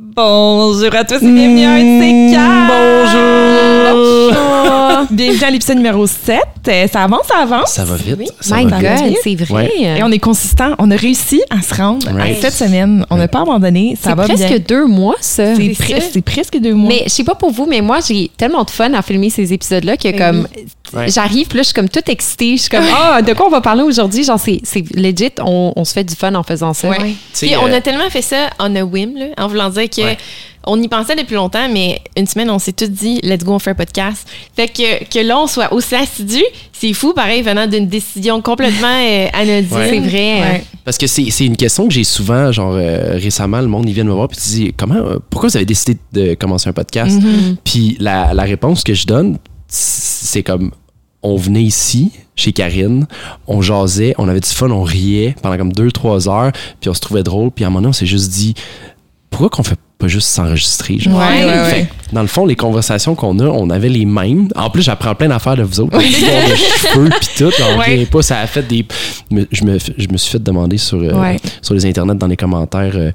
Bonjour à tous et bienvenue à un de Bonjour! Bienvenue à l'épisode numéro 7. Euh, Ça avance, ça avance. Ça va vite. Oui. Ça My va vite. God, c'est vrai. Et on est consistant. On a réussi à se rendre Right. à cette semaine. On n'a pas abandonné. Ça C'est va presque bien. deux mois, ça. C'est C'est pre- ça. c'est presque deux mois. Mais je sais pas pour vous, mais moi, j'ai tellement de fun à filmer ces épisodes-là que Ben comme Ouais. j'arrive, puis là, je suis comme toute excitée. Je suis comme, ah, de quoi on va parler aujourd'hui? Genre, c'est c'est legit, on, on se fait du fun en faisant ça. Ouais. Puis on euh, a tellement fait ça en a whim, là, en voulant dire que Ouais. On y pensait depuis longtemps, mais une semaine, on s'est tous dit, let's go, on fait un podcast. Fait que, que là, on soit aussi assidu, c'est fou, pareil, venant d'une décision complètement euh, anodine. Ouais. C'est vrai. Ouais. Parce que c'est une question que j'ai souvent, genre euh, récemment, le monde, ils viennent me voir puis tu dis, comment, euh, pourquoi vous avez décidé de commencer un podcast? Puis la, la réponse que je donne, c'est comme, on venait ici, chez Karine, on jasait, on avait du fun, on riait pendant comme deux, trois heures, puis on se trouvait drôle, puis à un moment donné, on s'est juste dit, pourquoi qu'on fait pas juste s'enregistrer? genre? Ouais, ouais, ouais. Fait que, dans le fond, les conversations qu'on a, on avait les mêmes. En plus, j'apprends plein d'affaires de vous autres. De cheveux puis tout. On revient pas. Ça a fait des... Je me, je me suis fait demander sur, euh, Ouais. sur les internets, dans les commentaires... euh,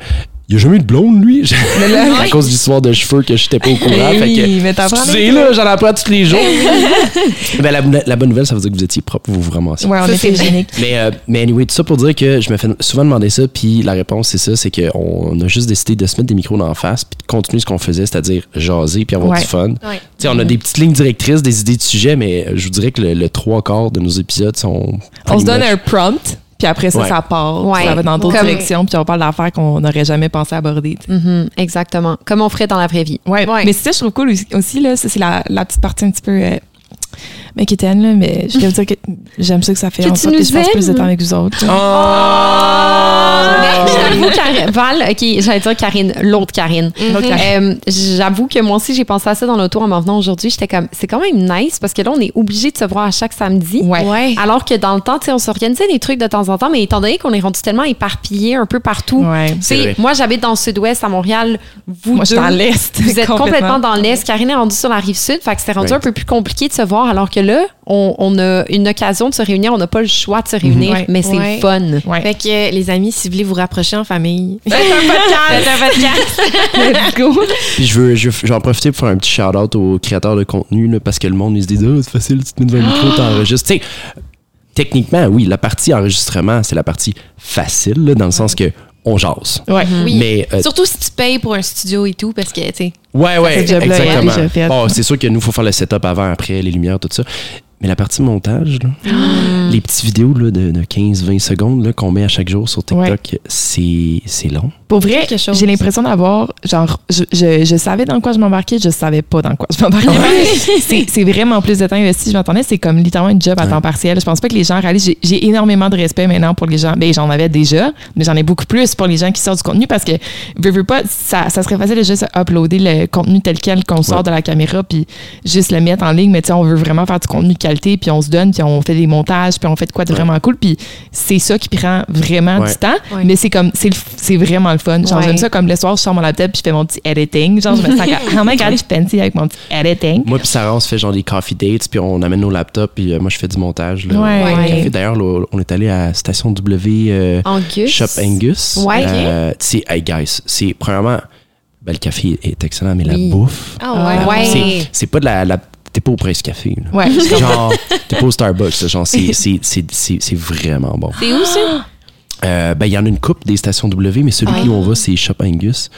il a jamais eu de blonde, lui? à cause de l'histoire de cheveux que je n'étais pas au courant. Fait oui, que, mais t'apprends excusez, des là, j'en apprends tous les jours. ben, la, la bonne nouvelle, ça veut dire que vous étiez propre, vous vous ramassiez. Ouais, on Ça, était géniques. Mais, euh, mais anyway, tout ça pour dire que je me fais souvent demander ça, puis la réponse, c'est ça, c'est qu'on a juste décidé de se mettre des micros dans la face, puis de continuer ce qu'on faisait, c'est-à-dire jaser, puis avoir Ouais. du fun. Ouais. Tu sais, on a des petites lignes directrices, des idées de sujets, mais je vous dirais que le, le trois quarts de nos épisodes sont. On se donne much- un prompt, puis après ça, Ouais. ça part. Ouais. Ça va dans d'autres Comme- directions, puis on parle d'affaires qu'on n'aurait jamais pensé aborder. Mhm, exactement. Comme on ferait dans la vraie vie. Ouais. Ouais. Mais c'est ça, je trouve cool aussi, aussi, là. Ça, c'est la, la petite partie un petit peu. Euh, m'inquiétaine, là, mais je veux dire que j'aime ça que ça fait Que en tu sorte que je passe plus de temps avec vous autres. Mais j'avoue, Karine- Val, OK, j'allais dire Karine, l'autre Karine. Karine. Euh, j'avoue que moi aussi, j'ai pensé à ça dans l'auto en m'en venant aujourd'hui. J'étais comme, c'est quand même nice parce que là, on est obligé de se voir à chaque samedi. Ouais. Alors que dans le temps, tu sais, on s'organisait des trucs de temps en temps, mais étant donné qu'on est rendu tellement éparpillés un peu partout, Ouais. moi, j'habite dans le sud-ouest à Montréal. Vous Moi, je suis dans l'Est. Vous êtes complètement dans l'Est. Karine est rendue sur la rive sud. Fait que c'était rendu Ouais. un peu plus compliqué de se voir. Alors que là, on, on a une occasion de se réunir. On n'a pas le choix de se réunir, Ouais. mais c'est Ouais. le fun. Ouais. Fait que, euh, les amis, si vous voulez vous rapprocher en famille, Faites un podcast. faites un podcast. Let's go. Puis je veux, je veux- je vais en profiter pour faire un petit shout-out aux créateurs de contenu, là, parce que le monde, ils se dit, ah, c'est facile, tu te mets devant le micro, t'enregistres. Tu sais, techniquement, oui, la partie enregistrement, c'est la partie facile, là, dans le sens que on jase. Ouais. Oui. Mais euh, Surtout si tu payes pour un studio et tout, parce que, tu sais, Ouais, ouais, exactement. Bon, c'est sûr que nous, il faut faire le setup avant, après, les lumières, tout ça. Mais la partie montage, là, Ah. les petites vidéos là, de, de 15-20 secondes là, qu'on met à chaque jour sur TikTok, c'est c'est long. Pour vrai, quelque chose. j'ai l'impression d'avoir, genre, je, je, je savais dans quoi je m'embarquais, je savais pas dans quoi je m'embarquais. c'est c'est vraiment plus de temps investi. Je m'attendais, c'est comme littéralement une job à Ouais. temps partiel. Je pense pas que les gens réalisent. J'ai- J'ai énormément de respect maintenant pour les gens. Ben, j'en avais déjà, mais j'en ai beaucoup plus pour les gens qui sortent du contenu parce que, veux, veux pas, ça, ça serait facile de juste uploader le contenu tel quel qu'on sort Ouais. de la caméra puis juste le mettre en ligne. Mais tu sais, on veut vraiment faire du contenu de qualité puis on se donne puis on fait des montages puis on fait de quoi de Ouais. vraiment cool. Puis c'est ça qui prend vraiment Ouais. du temps. Ouais. Mais c'est comme, c'est vraiment le fun. Genre, Ouais. j'aime ça comme le soir, je sors mon laptop puis je fais mon petit editing. Genre, je me sens comme, oh my god, je suis fancy avec mon petit editing. Moi puis Sarah, on se fait genre des coffee dates, puis on amène nos laptops, puis euh, moi, je fais du montage. Là, Ouais. au Ouais. café. D'ailleurs, on est allé à Station W euh, Angus. Shop Angus. Ouais. Euh, tu sais, hey guys, c'est premièrement, ben, le café est excellent, mais Oui. la bouffe, ah ouais. Ouais. c'est- c'est pas de la, la- T'es pas au Presse Café. là. Ouais. Genre, t'es pas au Starbucks. là. Genre, c'est- c'est c'est- c'est- c'est vraiment bon. C'est où, ça? Euh, ben, il y en a une coupe des stations W, mais celui où on va, c'est Shop Angus.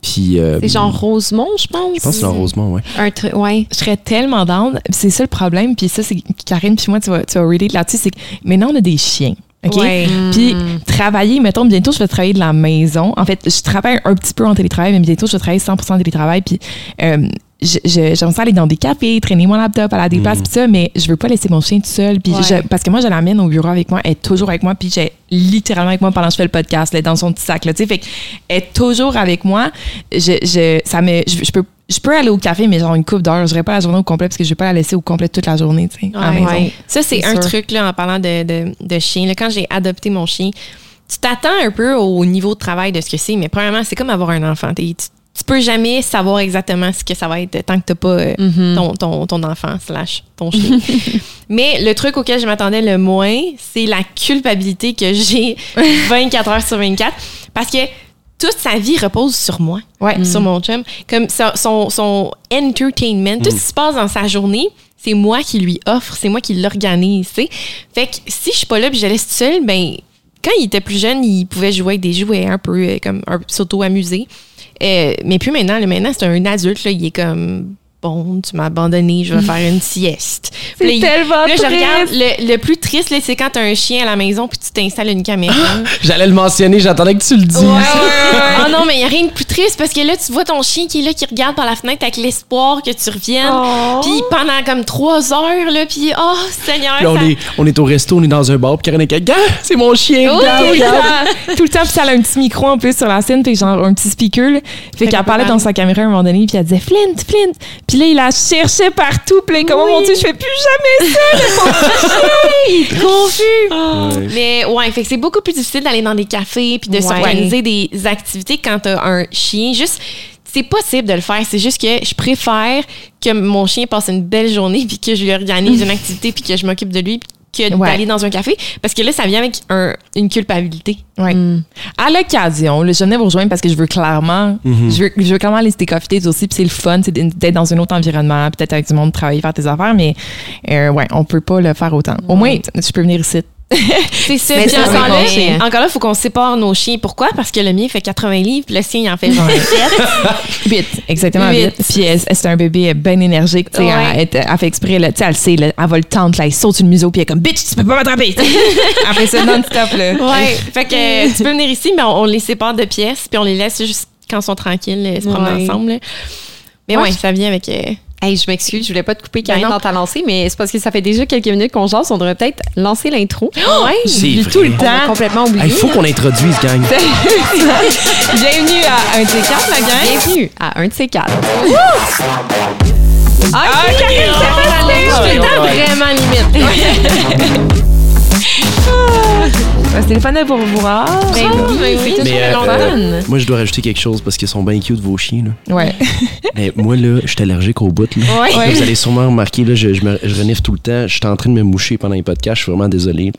Puis. euh, C'est genre Rosemont, je pense. Je pense que c'est Rosemont, ouais. Un truc, ouais. Je serais tellement down. C'est ça le problème. Puis ça, c'est Karine, puis moi, tu vas, tu vas relate là-dessus. C'est que maintenant, on a des chiens. OK? Ouais. Puis travailler, mettons, bientôt, je vais travailler de la maison. En fait, je travaille un petit peu en télétravail, mais bientôt, je vais travailler 100% en télétravail. Puis euh, j'aime ça aller dans des cafés, traîner mon laptop, aller à des Mm. places, puis ça, mais je veux pas laisser mon chien tout seul. Puis Ouais. je- parce que moi, je l'amène au bureau avec moi, elle est toujours avec moi, puis j'ai littéralement avec moi pendant que je fais le podcast, là, dans son petit sac. Là, tu sais. fait qu'elle est toujours avec moi. Je, je, ça me, je, je peux, je peux aller au café, mais genre une coupe d'heures. Je pas la journée au complet parce que je vais pas la laisser au complet toute la journée, tu sais, à la Ouais. maison. Ouais. Ça, c'est un sûr. truc, là, en parlant de, de, de chien. Là, quand j'ai adopté mon chien, tu t'attends un peu au niveau de travail de ce que c'est, mais premièrement, c'est comme avoir un enfant. Tu, tu peux jamais savoir exactement ce que ça va être tant que t'as pas euh, Mhm. ton, ton, ton enfant slash ton chien. mais le truc auquel je m'attendais le moins, c'est la culpabilité que j'ai 24 heures sur 24. Parce que toute sa vie repose sur moi, Ouais. sur mon chum. Comme son, son, son entertainment, tout ce qui se passe dans sa journée, c'est moi qui lui offre, c'est moi qui l'organise. Fait que si je suis pas là puis je la laisse seule, ben quand il était plus jeune, il pouvait jouer avec des jouets un peu euh, comme un- s'auto-amuser. Euh, mais puis maintenant, maintenant c'est un adulte, là, il est comme bon, tu m'as abandonné, je vais faire une sieste. Là, il- tellement là, je triste. regarde le, le plus triste, là, c'est quand t'as un chien à la maison puis tu t'installes une caméra. J'allais le mentionner, j'attendais que tu le dises. Ah non, mais il n'y a rien de plus triste parce que là, tu vois ton chien qui est là, qui regarde par la fenêtre avec l'espoir que tu reviennes. Oh. Puis pendant comme trois heures, là, puis oh, Seigneur, Puis on, ça- est, on est au resto, on est dans un bar, puis Karen est comme, Gars, c'est mon chien, Oui, regarde, tout le regarde. temps. Tout le temps, puis ça a un petit micro en plus sur la scène, puis genre un petit speaker. là. Fait qu'elle parlait dans sa caméra à un moment donné, puis elle disait Flint, Flint. Puis là, il la cherchait partout, puis là, comment Oui. mon Dieu, je fais plus jamais ça. confus. Ouais. Mais ouais, fait que c'est beaucoup plus difficile d'aller dans des cafés puis de Ouais. s'organiser des activités quand t'as un chien. Juste, c'est possible de le faire. C'est juste que je préfère que mon chien passe une belle journée puis que je lui organise une activité puis que je m'occupe de lui que Ouais. d'aller dans un café parce que là, ça vient avec un- une culpabilité. Ouais. À l'occasion, là, je venais vous rejoindre parce que je veux clairement, je, veux, je veux clairement aller dates aussi, puis c'est le fun, c'est d'être dans un autre environnement, peut-être avec du monde, travailler, faire tes affaires, mais euh, ouais, on peut pas le faire autant. Au moins, tu peux venir ici. C'est ça. Puis ça, encore, là, encore là, il faut qu'on sépare nos chiens. Pourquoi? Parce que le mien fait 80 livres, puis le sien, il en fait 27. Vite, exactement Vite. vite. Puis elle- elle, c'est un bébé bien énergique, tu sais, Ouais. elle, elle- elle fait exprès, là, tu sais, elle sait, là, elle va le tendre, là, elle saute le museau, puis elle est comme, bitch, tu peux pas m'attraper. Après ça, non-stop, là. Ouais. fait que euh, tu peux venir ici, mais on, on les sépare de pièces, puis on les laisse juste quand ils sont tranquilles, euh, se promener Ouais. ensemble. là. Mais Ouais. ouais, ça vient avec. euh, Hey, je m'excuse, je voulais pas te couper Karine Ben dans ta lancée, mais c'est parce que ça fait déjà quelques minutes qu'on jase, on devrait peut-être lancer l'intro. Ouais. C'est tout le On a temps. complètement oublié. Il faut qu'on introduise, gang. Bienvenue à un des quatre, la gang. Bienvenue à un de ces quatre. Ah, Karine, vraiment limite. c'est Stéphane pour vous voir. Ben oui, ben c'est oui. toujours Mais euh, euh, moi, je dois rajouter quelque chose parce qu'ils sont bien cute, vos chiens. Là. Ouais. Mais moi, là, je suis allergique au bout. Là. Ouais. Ouais. Vous allez sûrement remarquer, là, je, je, me, je renifle tout le temps. Je suis en train de me moucher pendant les podcasts. Je suis vraiment désolé,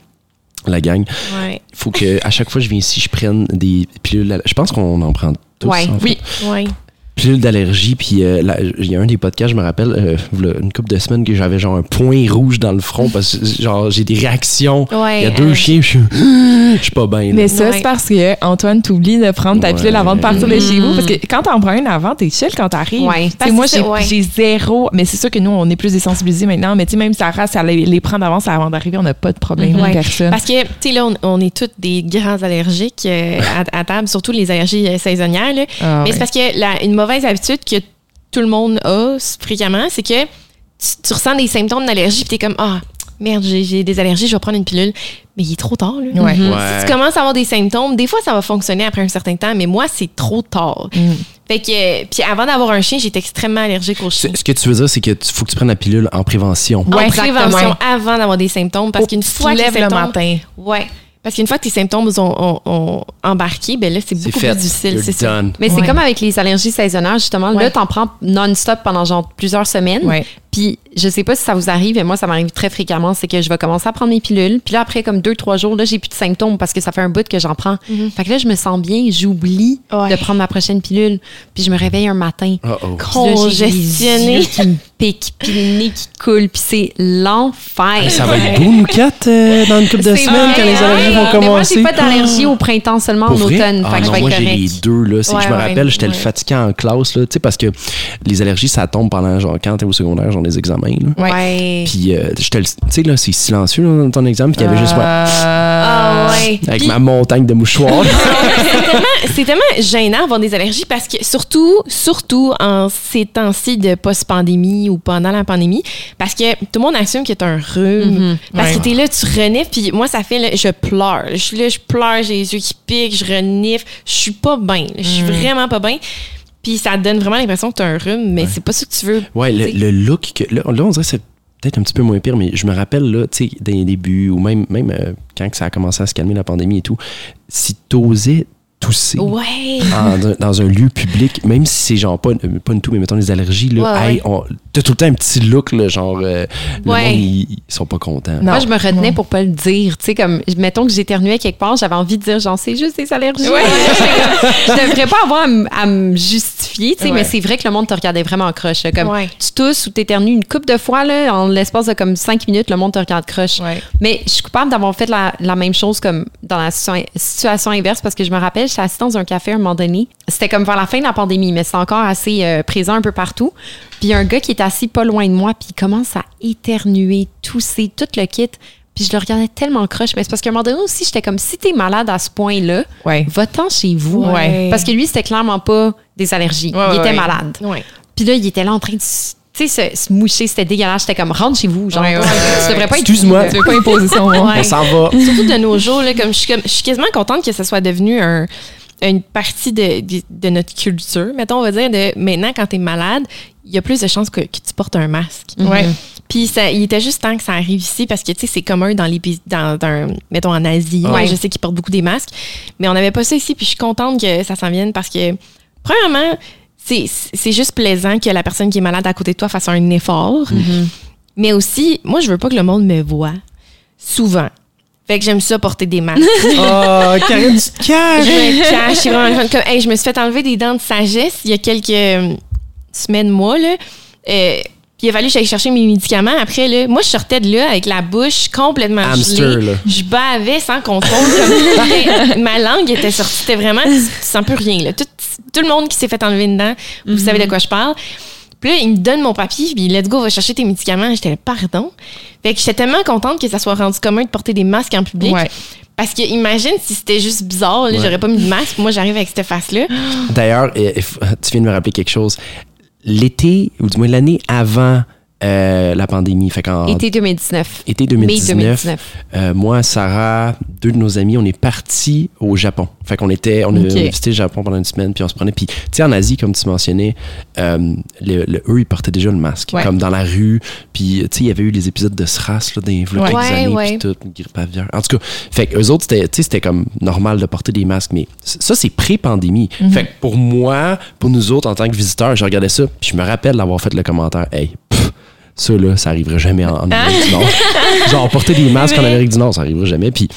la gang. Ouais. Il faut que à chaque fois que je viens ici, je prenne des pilules. Je pense qu'on en prend tous. Ouais. en fait. Oui. Ouais. Pilules d'allergie. Puis euh, là, il y a un des podcasts, je me rappelle, euh, une couple de semaines, que j'avais genre un point rouge dans le front parce que genre j'ai des réactions. Ouais, Il y a deux euh, chiens, je suis, je suis pas bien. Mais ça, Ouais. c'est parce que Antoine t'oublie de prendre ta Ouais. pilule avant de partir de chez vous. Parce que quand t'en prends une avant, t'es chill quand t'arrives. Moi, que j'ai zéro. Mais c'est sûr que nous, on est plus désensibilisés maintenant. Mais tu sais, même Sarah, si elle les, les prend d'avance avant d'arriver, on n'a pas de problème. Ouais. Personne. Parce que, tu sais, là, on, on est toutes des grands allergiques euh, à, à table, surtout les allergies saisonnières. là. Ah, Mais ouais. c'est parce que la, une mauvaise habitude que tout le monde a fréquemment, c'est que tu, tu ressens des symptômes d'allergie, puis t'es comme, ah, merde, j'ai des allergies, je vais prendre une pilule. Mais il est trop tard, là. Ouais. Mhm. Ouais. Si tu commences à avoir des symptômes, des fois, ça va fonctionner après un certain temps, mais moi, c'est trop tard. Mm. Fait que, puis avant d'avoir un chien, j'étais extrêmement allergique aux chiens. Ce que tu veux dire, c'est que tu faut que tu prennes la pilule en prévention. En Ouais, prévention, exactement. avant d'avoir des symptômes, parce qu'une fois que les lèves le symptômes, matin. Ouais. Parce qu'une fois que tes symptômes ont, ont- ont embarqué, ben là, c'est beaucoup fait. plus difficile. C'est ça. Mais c'est comme avec les allergies saisonnières, justement. Ouais. Là, t'en prends non-stop pendant genre plusieurs semaines. Ouais. Puis je sais pas si ça vous arrive, mais moi, ça m'arrive très fréquemment. C'est que je vais commencer à prendre mes pilules. Puis là, après comme deux, trois jours, là, j'ai plus de symptômes parce que ça fait un bout que j'en prends. Mhm. Fait que là, je me sens bien. J'oublie Ouais. de prendre ma prochaine pilule. Puis je me réveille un matin. Oh oh. Congestionné. qui me piquent, puis le nez qui coule. Puis c'est l'enfer. Ça va être beau, nous quatre, euh, dans une couple de semaines, quand les allergies hein? vont Mais moi, commencer. j'ai pas d'allergie au printemps, seulement Pour en vrai? automne. Ah fait que non, je vais moi, j'ai les deux. Là. C'est que je me ouais, rappelle, j'étais le fatiguant en classe. Là, tu sais, parce que les allergies, ça tombe pendant genre, quand t'es au secondaire, genre les examens. Là. Ouais. Puis, euh, tu sais, là, c'est silencieux là, dans ton examen. Puis, il y avait juste moi, Ah ouais. avec Puis- ma montagne de mouchoirs. c'est tellement, c'est tellement gênant d'avoir des allergies parce que surtout, surtout en ces temps-ci de post-pandémie ou pendant la pandémie, parce que tout le monde assume que t'as un rhume, Mhm. parce Ouais. que t'es là, tu renifles, puis moi ça fait, là, je pleure, je suis là, je pleure, j'ai les yeux qui piquent, je renifle, je suis pas bien, je suis vraiment pas bien. Puis ça te donne vraiment l'impression que t'as un rhume, mais c'est pas ça que tu veux. Ouais, le, le look, que, là, là, on dirait que c'est peut-être un petit peu moins pire, mais je me rappelle, là, tu sais, dans les débuts, ou même, même euh, quand ça a commencé à se calmer la pandémie et tout, si t'osais tousser Ouais. en- dans un lieu public, même si c'est genre pas, pas une toux, mais mettons les allergies, là, Ouais, hey, ouais. on- t'as tout le temps un petit look, là, genre, euh, le Ouais. monde, ils, ils sont pas contents. Non. Moi, je me retenais non. pour pas le dire. Tu sais, comme, mettons que j'éternuais quelque part, j'avais envie de dire, j'en sais juste des allergies. Ouais. je devrais pas avoir à me justifier, tu sais, Ouais. mais c'est vrai que le monde te regardait vraiment en croche. là. Comme, Ouais. tu tousses ou t'éternues une coupe de fois, là, en l'espace de comme cinq minutes, le monde te regarde croche. Ouais. Mais je suis coupable d'avoir fait la, la même chose comme dans la situa- situation inverse parce que je me rappelle, j'étais assise dans un café à un moment donné. C'était comme vers la fin de la pandémie, mais c'était encore assez euh, présent un peu partout. Puis il y a un gars qui est assis pas loin de moi, puis il commence à éternuer, tousser, tout le kit. Puis je le regardais tellement croche. Mais c'est parce qu'à un moment donné aussi, j'étais comme, si t'es malade à ce point-là, Ouais. va-t'en chez vous. Ouais. Parce que lui, c'était clairement pas des allergies. Ouais, il ouais, était ouais. malade. Ouais. Puis là, il était là en train de tu sais, se, se moucher. C'était dégueulasse. J'étais comme, rentre chez vous. Genre, Ouais, ouais, tu devrais pas être Excuse-moi. Tu veux pas imposer son nom. On s'en va. Surtout de nos jours, là, comme je suis comme je suis quasiment contente que ça soit devenu un- une partie de, de, de notre culture. Mettons, on va dire, de maintenant, quand tu es malade, il y a plus de chances que, que tu portes un masque. Ouais. Puis ça, il était juste temps que ça arrive ici parce que, tu sais, c'est commun dans les pays, dans, dans- mettons, en Asie. Ouais. Je sais qu'ils portent beaucoup des masques. Mais on n'avait pas ça ici. Puis je suis contente que ça s'en vienne parce que, premièrement, c'est juste plaisant que la personne qui est malade à côté de toi fasse un effort. Mais aussi, moi, je veux pas que le monde me voit souvent. Fait que j'aime ça porter des masques. Oh, Karine, tu te je caches. me cache. c'est vraiment le fun. Comme, hey, je me suis fait enlever des dents de sagesse il y a quelques euh, semaines, mois. Là. Euh, puis il a fallu que j'aille chercher mes médicaments. Après, là, moi, je sortais de là avec la bouche complètement Hamster, gelée. là. Je bavais sans contrôle. comme- ma langue était sortie. C'était vraiment... Tu sens plus rien. Là. Tout, tout le monde qui s'est fait enlever une dent, vous savez de quoi je parle. Puis là, il me donne mon papier, puis let's go, va chercher tes médicaments. J'étais là, pardon. Fait que j'étais tellement contente que ça soit rendu commun de porter des masques en public. Ouais. Parce que imagine si c'était juste bizarre, Ouais. j'aurais pas mis de masque, moi j'arrive avec cette face-là. D'ailleurs, euh, if- tu viens de me rappeler quelque chose. L'été, ou du moins l'année avant euh, la pandémie, fait qu'en Été 2019. été Mai 2019, 2019. euh, moi, Sarah, deux de nos amis, on est partis au Japon. Fait qu'on était, on a visité le Japon pendant une semaine, puis on se prenait. Puis, tu sais, en Asie, comme tu mentionnais, euh, le, le- eux, ils portaient déjà le masque, Ouais. comme dans la rue. Puis, tu sais, il y avait eu les épisodes de SRAS, là, des v'là Ouais. Ouais, années, puis tout, une grippe aviaire. En tout cas, fait que eux autres, c'était, tu sais, c'était comme normal de porter des masques, mais ça, c'est pré-pandémie. Mhm. Fait que pour moi, pour nous autres, en tant que visiteurs, je regardais ça, puis je me rappelle d'avoir fait le commentaire, hey, ça, là, ça arriverait jamais en, en Amérique du Nord. Genre, porter des masques en Amérique du Nord, ça arriverait jamais. Puis,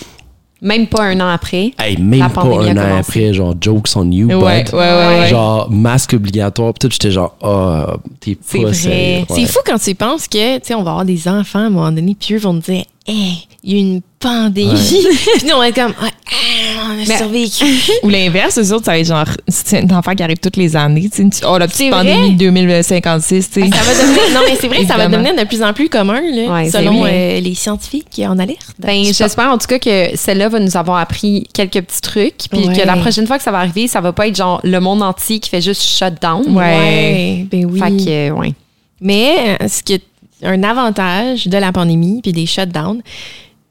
Même pas un an après. hey, même pas un an après, genre, jokes on you, Ouais, ouais, ouais, ouais. Genre, masque obligatoire, pis tout, j'étais genre, ah, t'es C'est pas. C'est Ouais. fou quand tu penses que, tu sais, on va avoir des enfants à un moment donné, puis eux vont nous dire, hey, il y a eu une pandémie. puis nous, on va être comme, Ah, ah, on a survécu. Ou l'inverse, eux autres, ça va être genre, c'est un enfant qui arrive toutes les années. tu sais, Oh, la petite vrai? pandémie de 2056, tu sais. Ça va devenir, non, mais c'est vrai que ça va devenir de plus en plus commun, là, Ouais, selon euh, les scientifiques en alerte. Ben, j'espère en tout cas que celle-là va nous avoir appris quelques petits trucs. Puis Ouais. que la prochaine fois que ça va arriver, ça va pas être genre le monde entier qui fait juste shut down. Ouais, ben oui. Fait que, ouais. Mais euh, ce qui est un avantage de la pandémie puis des shutdowns,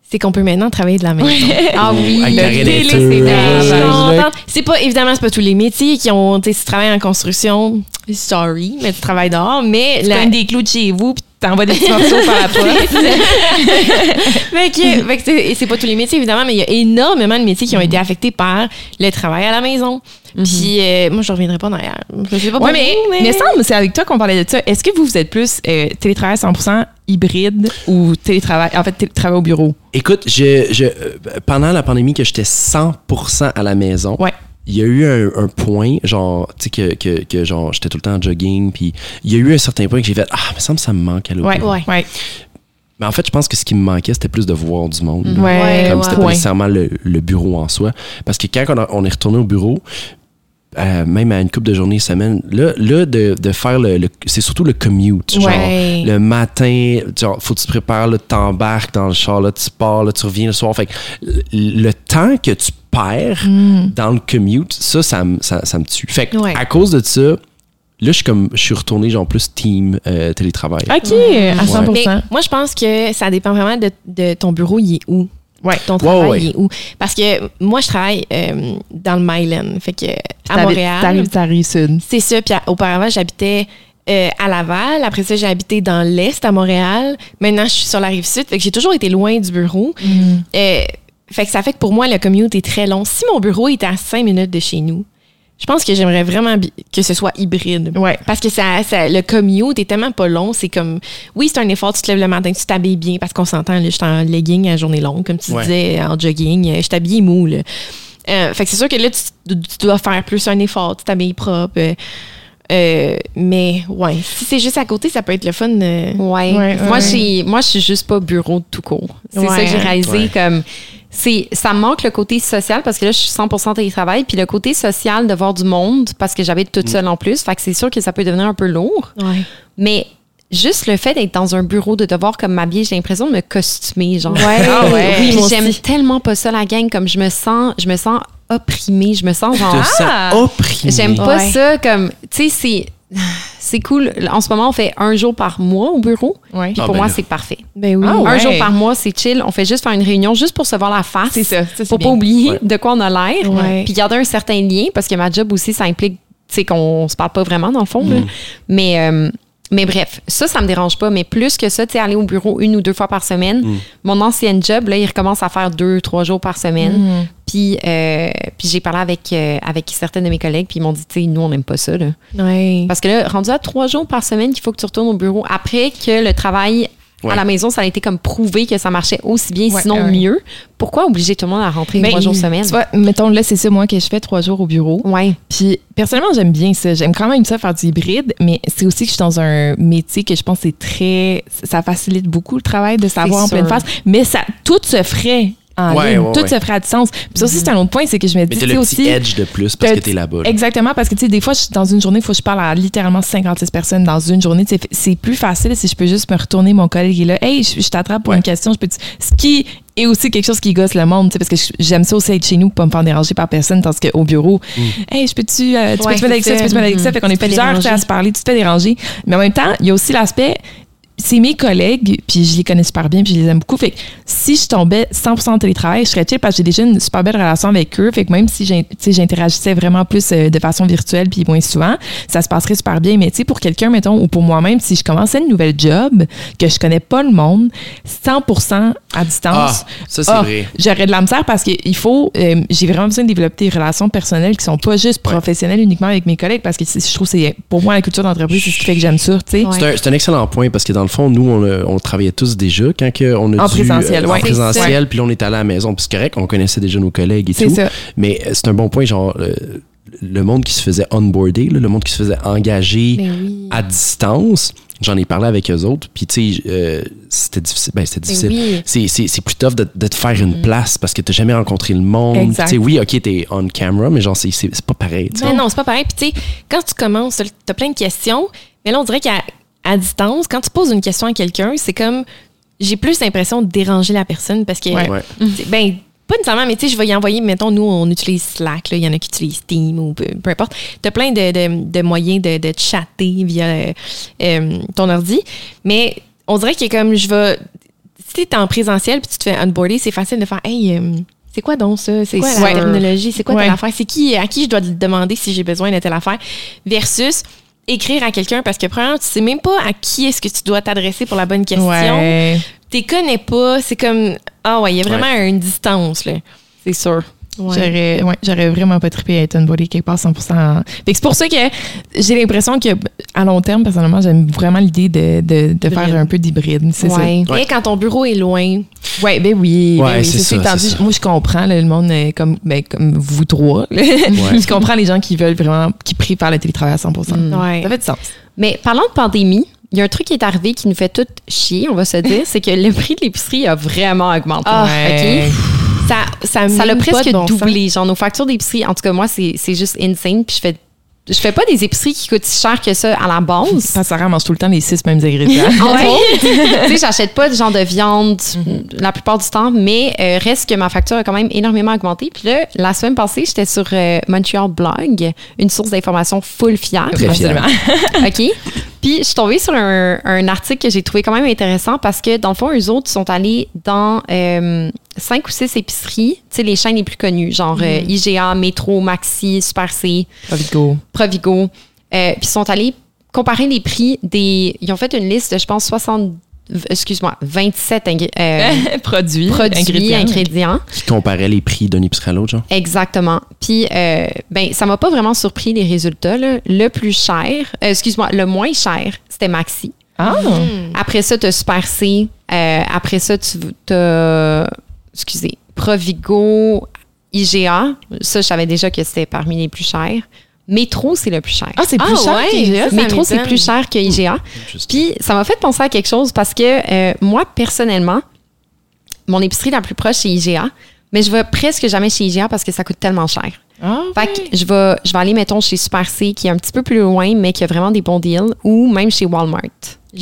c'est qu'on peut maintenant travailler de la maison. Ah oui, le télé, c'est. C'est pas évidemment c'est pas tous les métiers qui ont tu sais, si tu travailles en construction, sorry, mais tu travailles dehors, mais Tu la- des clous de chez vous, puis t'envoies des petits morceaux par la poste. c'est et c'est pas tous les métiers évidemment, mais il y a énormément de métiers qui ont été affectés par le travail à la maison. Puis euh, moi je reviendrai pas en arrière. Je sais pas Ouais, mais, mais semble, c'est avec toi qu'on parlait de ça. Est-ce que vous, vous êtes plus euh, télétravail 100% hybride ou télétravail, en fait, télétravail au bureau? Écoute, je, je, euh, pendant la pandémie que j'étais 100% à la maison, Ouais. Il y a eu un, un point, genre, tu sais, que, que, que genre, j'étais tout le temps en jogging, puis il y a eu un certain point que j'ai fait, ah, il me semble que ça me manque à l'autre. Ouais, ouais. Ouais. Mais en fait, je pense que ce qui me manquait, c'était plus de voir du monde. Ouais, Comme ouais. c'était pas nécessairement le, le bureau en soi. Parce que quand on, a- on est retourné au bureau, euh, même à une couple de journées semaine, là, là de, de faire le, le- c'est surtout le commute. Genre, Ouais. le matin, genre, faut que tu te prépares, là, t'embarques dans le char, là, tu pars, là, tu reviens le soir. Fait que le, le temps que tu perds dans le commute, ça, ça, me- ça, ça me tue. Fait que, Ouais. à cause de ça, là, je suis comme, je suis retourné, genre, plus team euh, télétravail. OK, à 100%. Mais moi, je pense que ça dépend vraiment de, de ton bureau, il est où? Ouais. Ton travail, Ouais, ouais. il est où? Parce que moi, je travaille euh, dans le Myland, fait que à Montréal. T'arrives, t'arrives sud. C'est ça. Puis auparavant, j'habitais euh, à Laval. Après ça, j'ai habité dans l'Est, à Montréal. Maintenant, je suis sur la rive sud. Fait que j'ai toujours été loin du bureau. Euh, fait que ça fait que pour moi, le commute est très long. Si mon bureau était à cinq minutes de chez nous, Je pense que j'aimerais vraiment que ce soit hybride. Ouais. Parce que ça, ça, le commute est tellement pas long. C'est comme, oui, c'est un effort, tu te lèves le matin, tu t'habilles bien parce qu'on s'entend, là, je suis en legging à journée longue, comme tu Ouais. disais, en jogging, euh, je t'habille mou, là. Euh, fait que c'est sûr que là, tu, tu dois faire plus un effort, tu t'habilles propre. euh, euh, mais ouais, si c'est juste à côté, ça peut être le fun. euh, Ouais. Ouais, moi, ouais. j'ai, moi, je suis juste pas bureau de tout court. C'est Ouais. ça que j'ai réalisé Ouais. comme. C'est, ça me manque le côté social parce que là, je suis 100% télétravail. Puis le côté social de voir du monde parce que j'habite toute seule en plus. Fait que c'est sûr que ça peut devenir un peu lourd. ouais. Mais juste le fait d'être dans un bureau, de devoir comme m'habiller, j'ai l'impression de me costumer. Genre. Ouais. Ah ouais. Oui, j'aime tellement pas ça, la gang. Comme je me sens, je me sens opprimée. Je me sens genre. Opprimé. J'aime pas Ouais. ça comme. Tu sais, c'est. C'est cool. En ce moment, on fait un jour par mois au bureau. Ouais. Puis Ah, pour ben moi, c'est parfait. Ben oui. Ah ouais. Un jour par mois, c'est chill. On fait juste faire une réunion juste pour se voir la face. C'est ça. ça bien. pas oublier Ouais. de quoi on a l'air. Ouais. Puis garder un certain lien parce que ma job aussi, ça implique tu sais, qu'on se parle pas vraiment dans le fond. là. Mais, euh, mais bref, ça, ça me dérange pas. Mais plus que ça, tu sais, aller au bureau une ou deux fois par semaine. Mon ancienne job, là, il recommence à faire deux, trois jours par semaine. Puis, euh, puis j'ai parlé avec, euh, avec certaines de mes collègues, puis ils m'ont dit, tu sais, nous, on n'aime pas ça. Là. Ouais. Parce que là, rendu à trois jours par semaine qu'il faut que tu retournes au bureau après que le travail Ouais. à la maison, ça a été comme prouvé que ça marchait aussi bien, Ouais, sinon ouais. mieux. Pourquoi obliger tout le monde à rentrer Ben, trois jours semaine? Tu vois, mettons, là, c'est ça, moi, que je fais trois jours au bureau. Ouais. Puis, personnellement, j'aime bien ça. J'aime quand même ça faire du hybride, mais c'est aussi que je suis dans un métier que je pense c'est très. Ça facilite beaucoup le travail de savoir en sûr. pleine face. Mais ça, tout se ferait en Ouais, ligne. ouais, tout ouais. se ferait à distance. Puis ça aussi, c'est un autre point, c'est que je me Mais dis, t'as tu le sais petit aussi. edge de plus parce que t'es là-bas. là. Exactement, parce que tu sais, des fois, je dans une journée, il faut que je parle à littéralement 56 personnes dans une journée. C'est plus facile si je peux juste me retourner, mon collègue est là, hey, je, je t'attrape pour Ouais. une question, je peux te- Ce qui est aussi quelque chose qui gosse le monde, tu sais, parce que j'aime ça aussi être chez nous, pas me faire déranger par personne, tandis qu'au bureau, Mm. hey, je peux-tu, euh, tu Ouais, peux te mettre avec ça, tu peux te mettre avec ça, Mhm. fait qu'on est plusieurs à se parler, tu te fais déranger. Mais en même temps, il y a aussi l'aspect, c'est mes collègues, puis je les connais super bien, puis je les aime beaucoup. Fait que si je tombais 100% en télétravail, je serais chill parce que j'ai déjà une super belle relation avec eux. Fait que même si j'interagissais vraiment plus euh, de façon virtuelle puis moins souvent, ça se passerait super bien. Mais tu sais, pour quelqu'un, mettons, ou pour moi-même, si je commençais une nouvelle job, que je connais pas le monde, 100% à Ah, distance, ça, c'est ah, vrai. J'aurais de la misère parce qu'il faut. euh, j'ai vraiment besoin de développer des relations personnelles qui sont pas juste professionnelles uniquement avec mes collègues parce que je trouve que c'est pour moi la culture d'entreprise, c'est ce qui fait que j'aime ça. tu sais. Ouais. C'est un, c'est un excellent point parce que dans le fond, nous, on, a- on travaillait tous déjà quand on a En dû, euh, présentiel, en ouais. présentiel, puis là, on est allé à la maison. Puis c'est correct, on connaissait déjà nos collègues et tout. ça. Mais euh, c'est un bon point, genre, euh, le monde qui se faisait onboarder, là, le monde qui se faisait engager oui. à distance, j'en ai parlé avec eux autres, puis tu sais, euh, c'était difficile. Ben, c'était difficile. oui. C'est, plus tough de, de te faire une place parce que t'as jamais rencontré le monde. Tu sais, oui, ok, t'es on camera, mais genre, c'est, pas pareil. tu. Ben non, c'est pas pareil. Puis tu sais, quand tu commences, t'as- t'as plein de questions, mais là, on dirait qu'à à distance, quand tu poses une question à quelqu'un, c'est comme j'ai plus l'impression de déranger la personne parce que Ouais. Ouais. ben pas nécessairement, mais tu sais, je vais y envoyer, mettons, nous, on utilise Slack, il y en a qui utilisent Team ou peu, peu importe. Tu as plein de, de- de moyens de, de chatter via euh, euh, ton ordi, mais on dirait que comme je vais... Si tu es en présentiel puis tu te fais onboarder, c'est facile de faire « Hey, euh, c'est quoi donc ça? C'est quoi la sûr. terminologie? C'est quoi Ouais. telle affaire? C'est qui, à qui je dois te demander si j'ai besoin de telle affaire? » Versus écrire à quelqu'un parce que premièrement, tu sais même pas à qui est-ce que tu dois t'adresser pour la bonne question Ouais. t'es connais pas, c'est comme ah ouais, il y a vraiment une distance là. C'est sûr. J'aurais, ouais, vraiment pas trippé à être onboardé quelque part 100%. en- Fait que c'est pour ça que j'ai l'impression que à long terme, personnellement, j'aime vraiment l'idée de, de, de faire un peu d'hybride. C'est Ouais. Et quand ton bureau est loin. Ouais, ben oui. Ouais, ben oui, c'est ça, ça. Moi, je comprends là, le monde comme, ben, comme vous trois. je comprends les gens qui veulent vraiment, qui préfèrent le télétravail à 100%. ouais. Ça fait du sens. Mais parlant de pandémie, il y a un truc qui est arrivé qui nous fait tout chier, on va se dire, c'est que le prix de l'épicerie a vraiment augmenté. Ah. OK? Ça ça Ça l'a presque bon doublé. Genre, nos factures d'épicerie, en tout cas, moi, c'est c'est juste insane. Puis je fais, je fais pas des épiceries qui coûtent si cher que ça à la base. Parce Sarah mange tout le temps les six mêmes ingrédients. Tu sais, j'achète pas de genre de viande la plupart du temps, mais euh, reste que ma facture a quand même énormément augmenté. Puis là, la semaine passée, j'étais sur euh, Montreal Blog, une source d'information full fiable. Très fiable. Absolument. OK? Puis je suis tombée sur un, un article que j'ai trouvé quand même intéressant parce que, dans le fond, eux autres sont allés dans euh, cinq ou six épiceries, tu sais, les chaînes les plus connues, genre euh, IGA, Métro, Maxi, Super C, Provigo. Provigo. Euh, puis ils sont allés comparer les prix des. Ils ont fait une liste de, je pense, v- excuse-moi, 27 ingé- euh, produits, produits, ingrédients. Qui comparait les prix d'une épicerie à l'autre, genre. Exactement. Puis, euh, ben, ça m'a pas vraiment surpris les résultats. là. Le plus cher, euh, excuse-moi, le moins cher, c'était Maxi. Ah, Après ça, tu as Super C. Euh, après ça, tu as, excusez, Provigo, IGA. Ça, je savais déjà que c'était parmi les plus chers. Métro, c'est le plus cher. ah c'est plus Ah, cher ouais, qu'IGA? Métro, c'est plus cher que IGA. Puis, ça m'a fait penser à quelque chose parce que euh, moi, personnellement, mon épicerie la plus proche, c'est IGA. Mais je vais presque jamais chez IGA parce que ça coûte tellement cher. Ah, Fait que je vais, je vais aller, mettons, chez Super C, qui est un petit peu plus loin, mais qui a vraiment des bons deals, ou même chez Walmart.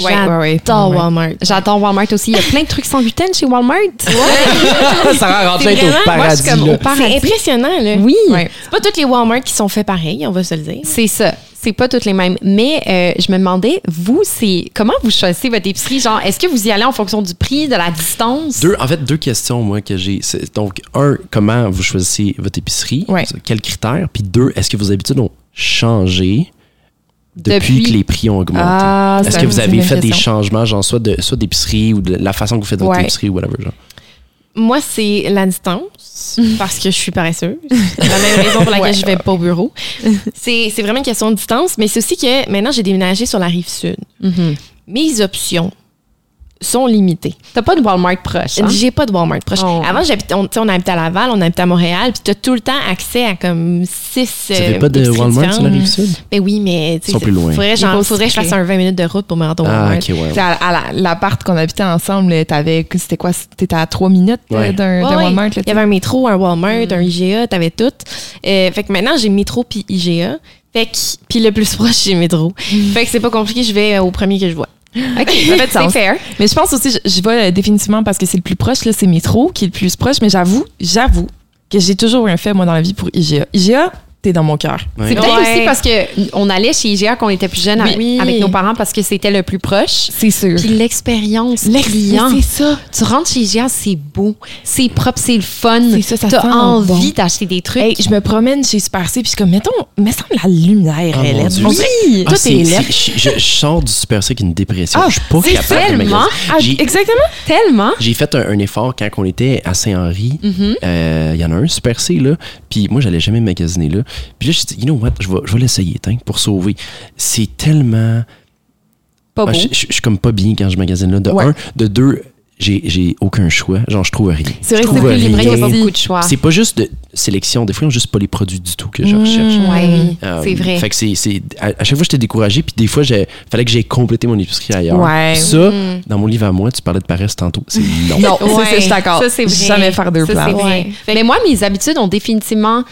Ouais, ouais, ouais. J'adore Walmart. J'adore Walmart aussi. Il y a plein de trucs sans gluten chez Walmart. ça au vraiment- au paradis. C'est impressionnant, là. Oui, Ouais. C'est pas toutes les Walmart qui sont faits pareil, on va se le dire. c'est ça. C'est pas toutes les mêmes. Mais euh, je me demandais, vous, c'est comment vous choisissez votre épicerie? Genre, est-ce que vous y allez en fonction du prix, de la distance? Deux, en fait, deux questions, moi, que j'ai. Donc, un, comment vous choisissez votre épicerie? Ouais. Quels critères? Puis deux, est-ce que vos habitudes ont changé? Depuis, Depuis. que les prix ont augmenté? Ah, est-ce que vous avez fait des changements, genre, soit de soit d'épicerie ou de la façon que vous faites votre Ouais. épicerie ou whatever, genre? Moi, c'est la distance, parce que je suis paresseuse. C'est la même raison pour laquelle Ouais. je vais pas au bureau. C'est vraiment une question de distance, mais c'est aussi que maintenant, j'ai déménagé sur la rive sud. Mhm. Mes options sont limitées. T'as pas de Walmart proche, hein? J'ai pas de Walmart proche. Oh. Avant, j'habitais, on, tu sais, on habitait à Laval, on habitait à Montréal, puis tu as tout le temps accès à comme six. Vous n'avez pas de Walmart sur la rive sud? Ben oui, mais tu Ils sont plus loin. Faudrait, genre, faudrait que je fasse un 20 minutes de route pour me rendre au Ah, Walmart. ok, ouais. ouais. À, à la- l'appart qu'on habitait ensemble, t'avais, c'était quoi? T'étais à trois minutes euh, Ouais. d'un, Ouais, d'un ouais. Walmart. Il y avait un métro, un Walmart, un IGA, t'avais tout. Euh, fait que maintenant, j'ai métro puis IGA. Fait que, puis le plus proche, j'ai métro. Fait que c'est pas compliqué, je vais euh, au premier que je vois. OK, Ça fait sens. fair. Mais je pense aussi, je, je vais euh, définitivement parce que c'est le plus proche, là, c'est métro qui est le plus proche. Mais j'avoue, j'avoue que j'ai toujours eu un fait, moi, dans la vie pour IGA. IGA, t'es dans mon cœur. C'est peut-être Ouais. aussi parce que on allait chez IGA quand on était plus jeune avec, Oui. avec nos parents parce que c'était le plus proche. C'est sûr. Puis l'expérience L'ex- client. c'est ça. Tu rentres chez IGA, c'est beau, c'est propre, c'est le fun. C'est ça, ça T'as envie bon. d'acheter des trucs. Hey, je me promène chez Super C, puis je suis comme, mettons, me semble la lumière, Oh, elle mon est. Dirait- Ah, c'est- laid. je, je- sors du Super C avec une dépression. Ah, je suis pas c'est capable de tellement- magasiner. Ah, exactement. Tellement. J'ai fait un, un effort quand on était à Saint-Henri. Mm-hmm. Euh, Il y en a un, Super C, là. Puis moi, j'allais jamais magasiner là. Puis là, j'ai dit, you know what, je vais, je vais l'essayer, pour sauver. C'est tellement. Pas Ah, beau. je, je- je suis comme pas bien quand je magasine là. De Ouais. un. De deux, j'ai j'ai aucun choix. Genre, je trouve rien. C'est vrai que c'est plus libre, Il y a pas beaucoup de choix. C'est pas juste de sélection. Des fois, ils n'ont juste pas les produits du tout que je Mmh. recherche. Oui, Euh, c'est vrai. Fait que c'est, c'est- à, à chaque fois, j'étais découragé. Puis des fois, il fallait que j'aie complété mon épicerie ailleurs. Ouais. Puis Ça, dans mon livre à moi, tu parlais de paresse tantôt. C'est non. Non, c'est Ouais. ça, je suis d'accord. Ça, c'est vrai. Jamais faire deux Ça, plats. c'est vrai. Ouais. Mais moi, mes habitudes ont définitivement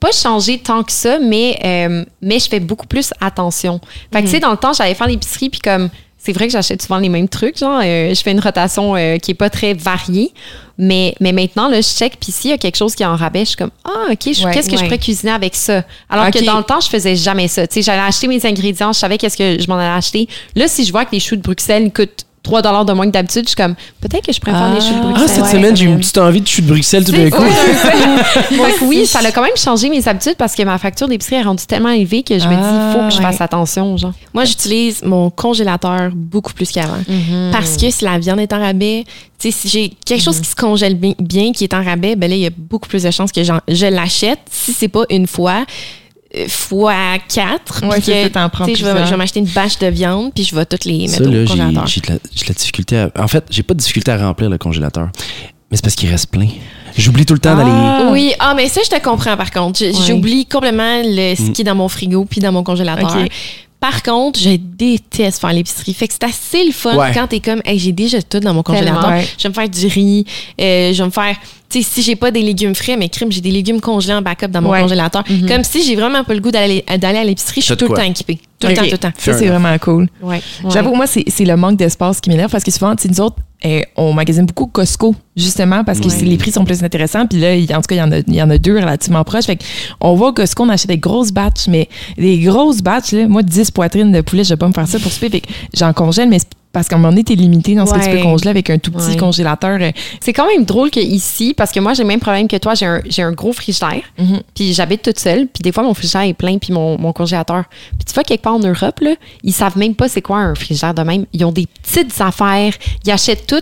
pas changé tant que ça, mais, euh, mais je fais beaucoup plus attention. Fait que, tu sais, dans le temps, j'allais faire l'épicerie, puis comme, c'est vrai que j'achète souvent les mêmes trucs, genre, euh, je fais une rotation euh, qui est pas très variée, mais, mais maintenant, là, je check, puis s'il y a quelque chose qui est en rabais, je suis comme, ah, OK, Ouais, qu'est-ce que je pourrais cuisiner avec ça? Alors que dans le temps, je faisais jamais ça. Tu sais, j'allais acheter mes ingrédients, je savais qu'est-ce que je m'en allais acheter. Là, si je vois que les choux de Bruxelles coûtent 3 de moins que d'habitude, je suis comme, peut-être que je préfère les choux de Ah, Bruxelles. Ah, cette Ouais. semaine, j'ai eu une petite envie de chute de Bruxelles tout d'un coup. Oui, ça? A quand même changé mes habitudes parce que ma facture d'épicerie est rendue tellement élevée que je me dis, il faut que je Ah, fasse attention, genre. Moi, j'utilise mon congélateur beaucoup plus qu'avant. Mm-hmm. Parce que si la viande est en rabais, si j'ai quelque chose qui se congèle bi- bien, qui est en rabais, ben là, il y a beaucoup plus de chances que je l'achète. Si c'est pas une fois, fois quatre. Ouais, puis c'est que, ça, t'en prends tu sais, je vais, plusieurs. je vais m'acheter une bâche de viande, puis je vais toutes les Ça, mettre là, au j'ai, congélateur. j'ai de la, j'ai de la difficulté à. En fait, j'ai pas de difficulté à remplir le congélateur. Mais c'est parce qu'il reste plein. J'oublie tout le temps d'aller. Ah. Oui, ah, mais ça, je te comprends par contre. J'oublie complètement le, ce Mm. qui est dans mon frigo puis dans mon congélateur. Par contre, je déteste faire l'épicerie. Fait que c'est assez le fun Ouais. quand t'es comme, hey, j'ai déjà tout dans mon congélateur. Tellement. Je vais me faire du riz, euh, je vais me faire, tu sais, si j'ai pas des légumes frais, mais crime, j'ai des légumes congelés en backup dans mon Ouais. congélateur. Comme si j'ai vraiment pas le goût d'aller d'aller à l'épicerie, je suis tout le temps équipée. Tout le temps, tout le temps. Ça, c'est vraiment cool. Ouais. J'avoue, moi, c'est c'est le manque d'espace qui m'énerve parce que souvent, tu sais, nous autres, eh, on magasine beaucoup Costco, justement, parce que Ouais. les prix sont plus intéressants. Puis là, en tout cas, il y, en a, il y en a deux relativement proches. Fait on va au Costco, on achète des grosses batches, mais des grosses batches, là, moi, 10 poitrines de poulet, je vais pas me faire ça pour souper. Fait que j'en congèle, mais c'est parce qu'à un moment donné, t'es limité dans ce que tu peux congeler avec un tout petit Ouais. congélateur. euh, C'est quand même drôle que ici, parce que moi, j'ai le même problème que toi, j'ai un, gros frigidaire, Mhm. puis j'habite toute seule, puis des fois, mon frigidaire est plein, puis mon, mon congélateur. Puis tu vois, quelque part en Europe, là, ils savent même pas c'est quoi un frigidaire de même. Ils ont des petites affaires, ils achètent tout.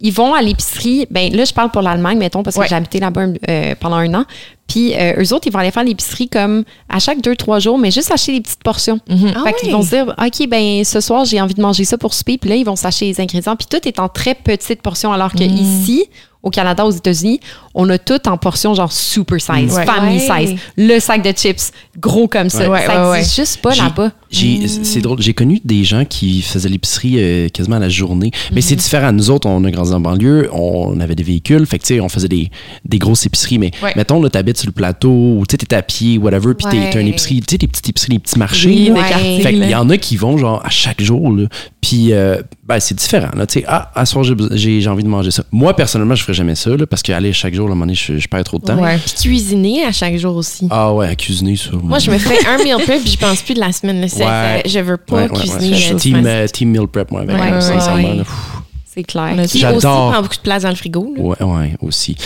Ils vont à l'épicerie. Ben là, je parle pour l'Allemagne, mettons, parce que Ouais. j'ai habité là-bas euh, pendant un an. Puis euh, eux autres, ils vont aller faire l'épicerie comme à chaque deux, trois jours, mais juste acheter des petites portions. Ah fait qu'ils ouais? vont se dire, OK, ben ce soir, j'ai envie de manger ça pour souper. Puis là, ils vont s'acheter les ingrédients. Puis tout est en très petites portions, alors que ici, au Canada, aux États-Unis, on a tout en portions genre super size, Ouais. family Ouais. size. Le sac de chips, gros comme ça. Ouais, ça ouais, existe juste pas J'ai- là-bas. C'est drôle. J'ai connu des gens qui faisaient l'épicerie euh, quasiment à la journée. Mais c'est différent. Nous autres, on a grandi en banlieue, on avait des véhicules. Fait que, tu sais, on faisait des, des grosses épiceries. Mais Ouais. mettons, là, t'habites sur le plateau ou tu sais, t'es à pied, whatever, puis t'as une épicerie, tu sais, des petites épiceries, des petits marchés. Oui, là. des Ouais. quartiers, Fait qu'il là. y en a qui vont genre à chaque jour. Là. Puis, euh, ben, c'est différent. Là. Tu sais, ah, à ce soir, j'ai envie de manger ça. Moi, personnellement, je ferais jamais ça là, parce qu'aller chaque jour, à un moment donné, je, je perds trop de temps. Ouais. Puis cuisiner à chaque jour aussi. Ah ouais, à cuisiner ça. Moi, je me fais un meal prep puis je pense plus de la semaine. là. C'est- Ouais. Je veux pas Ouais, ouais, ouais. cuisiner. Je suis team, c'est euh, team meal prep, moi, avec Ouais, euh, ouais, sincèrement. C'est clair. Qui J'adore. aussi prend beaucoup de place dans le frigo. là. Ouais, ouais, aussi.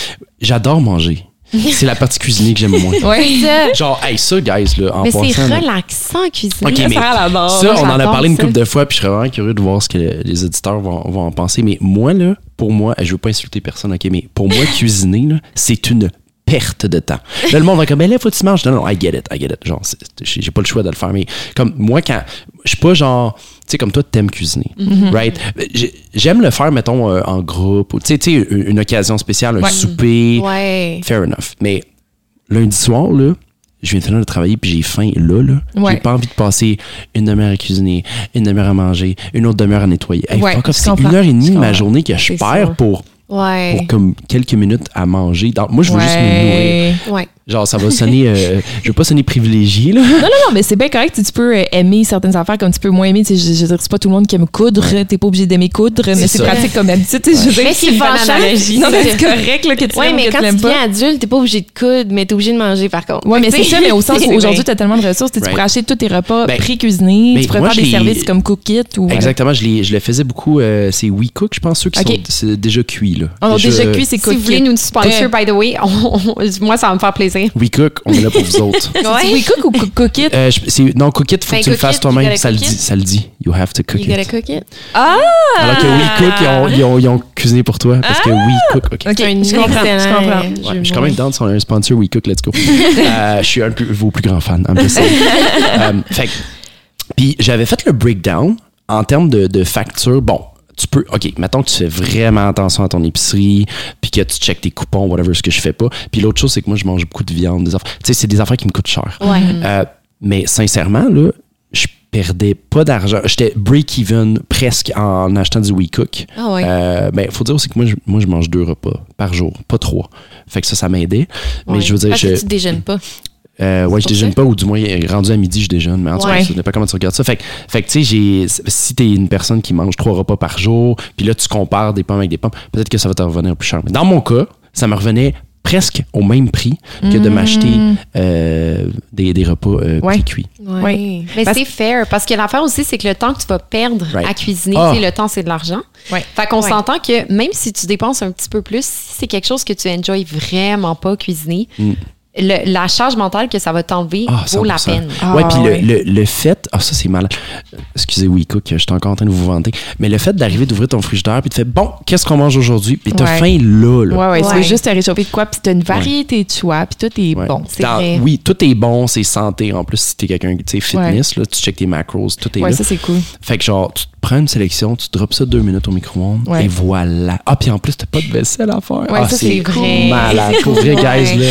J'adore manger. C'est la partie cuisiner que j'aime moins. Ouais. Genre, hey, ça, guys, là, en Mais c'est relaxant cuisiner. Ok, mais l'adore. Ça, on en a parlé une ça. couple de fois, puis je serais vraiment curieux de voir ce que les auditeurs vont, vont en penser. Mais moi, là, pour moi, je veux pas insulter personne, OK, mais pour moi, cuisiner, là, c'est une perte de temps. Là, le monde va comme, ben là, faut que tu manges. Non, non, I get it, I get it. Genre, j'ai pas le choix de le faire. Mais comme moi, quand. Je suis pas genre. Tu sais, comme toi, t'aimes cuisiner. Right? J'ai- J'aime le faire, mettons, euh, en groupe. ou Tu sais, une, occasion spéciale, un Ouais. souper. Ouais. Fair enough. Mais lundi soir, là, je viens de finir de travailler puis j'ai faim là, là. Ouais. J'ai pas envie de passer une demi-heure à cuisiner, une demi-heure à manger, une autre demi-heure à nettoyer. Hey, Ouais, c'est une heure et demie de ma journée que je perds pour, Ouais. pour comme quelques minutes à manger. Donc, moi, je veux juste me nourrir. Ouais. Genre, ça va sonner. euh, je veux pas sonner privilégié, là. Non, non, non, mais c'est bien correct. Tu peux euh, aimer certaines affaires comme tu peux moins aimer. Je, je veux dire, c'est pas tout le monde qui aime coudre. T'es pas obligé d'aimer coudre, mais c'est pratique comme d'habitude. Tu sais, Je veux Mais c'est une bonne fâchant. analogie. Non, mais c'est correct là, que tu ou mais que quand tu deviens adulte, t'es pas obligé de coudre, mais t'es obligé de manger par contre. Ouais, mais c'est ça, mais au sens où aujourd'hui, tu as tellement de ressources. Tu pourrais acheter tous tes repas Ben, pré-cuisinés. mais Tu pourrais moi, faire des les- services comme Cookit ou. euh, Exactement, je, les- faisais beaucoup. euh, c'est WeCook, je pense, ceux qui sont c'est déjà cuits, là. Oh non, déjà cuit, c'est Si vous voulez nous sponsor, by the way, moi, ça va me faire plaisir. WeCook, on est là pour vous autres. Ouais. WeCook ou Coo- Cookit? Euh, je- c'est- non, Cook It, faut Ben, que tu le cook fasses it, toi-même. Ça le cook dit, it. ça le dit. You have to cook You gotta it. cook it. Alors que WeCook, ils ont, ils, ont, cuisiné pour toi. Parce que WeCook, OK. Ok, je comprends. Je comprends. je suis quand même down sur un sponsor WeCook, let's go. Euh, je suis un de vos plus grands fans. Euh, fait puis j'avais fait le breakdown en termes de, de facture. Bon, tu peux, OK, mettons que tu fais vraiment attention à ton épicerie, puis que tu checkes tes coupons, whatever, ce que je fais pas. Puis l'autre chose, c'est que moi, je mange beaucoup de viande, des affaires. Tu sais, c'est des affaires qui me coûtent cher. Ouais. Euh, mais sincèrement, là, je perdais pas d'argent. J'étais break-even presque en achetant du WeCook. Ah ouais. Euh, ben, faut dire aussi que moi je, moi, je mange deux repas par jour, pas trois. Fait que ça, ça m'aidait. Mais Ouais. je veux dire, Parce je, que tu déjeunes pas. Euh, ouais, je déjeune pas, ou du moins, rendu à midi, je déjeune. Mais en tout cas, ça dépend comment tu regardes ça. Fait, que- fait que, tu sais, si t'es une personne qui mange trois repas par jour, puis là, tu compares des pommes avec des pommes, peut-être que ça va te revenir plus cher. Mais dans mon cas, ça me revenait presque au même prix que de m'acheter euh, des, des repas euh, Ouais. pré-cuits. Ouais. Mais c'est fair, parce que l'affaire aussi, c'est que le temps que tu vas perdre Right. à cuisiner, tu sais, le temps, c'est de l'argent. Ouais. Fait qu'on Ouais. s'entend que même si tu dépenses un petit peu plus, si c'est quelque chose que tu enjoys vraiment pas cuisiner, Mm. Le- la charge mentale que ça va t'enlever Ah, vaut la 100%. peine. Ah, ouais, puis ouais. le, le, le fait. Ah, ça, c'est mal. Excusez, oui, Cook, je suis encore en train de vous vanter. Mais le fait d'arriver, d'ouvrir ton frigidaire, puis de faire bon, qu'est-ce qu'on mange aujourd'hui? Puis t'as Ouais. faim là, là. Ouais, ouais, Ouais. veux juste te réchauffer de quoi, puis t'as une variété de choix, puis tout est Ouais. bon. c'est vrai. Oui, tout est bon, c'est santé. En plus, si t'es quelqu'un, tu sais, fitness, là, tu checkes tes macros, tout est Ouais, là. ça, c'est cool. Fait que genre, tu te prends une sélection, tu drops ça deux minutes au micro-ondes, Ouais. et voilà. Ah, puis en plus, t'as pas de vaisselle à faire. Ouais, ah, ça, c'est vrai. malade. Pour vrai, guys, là.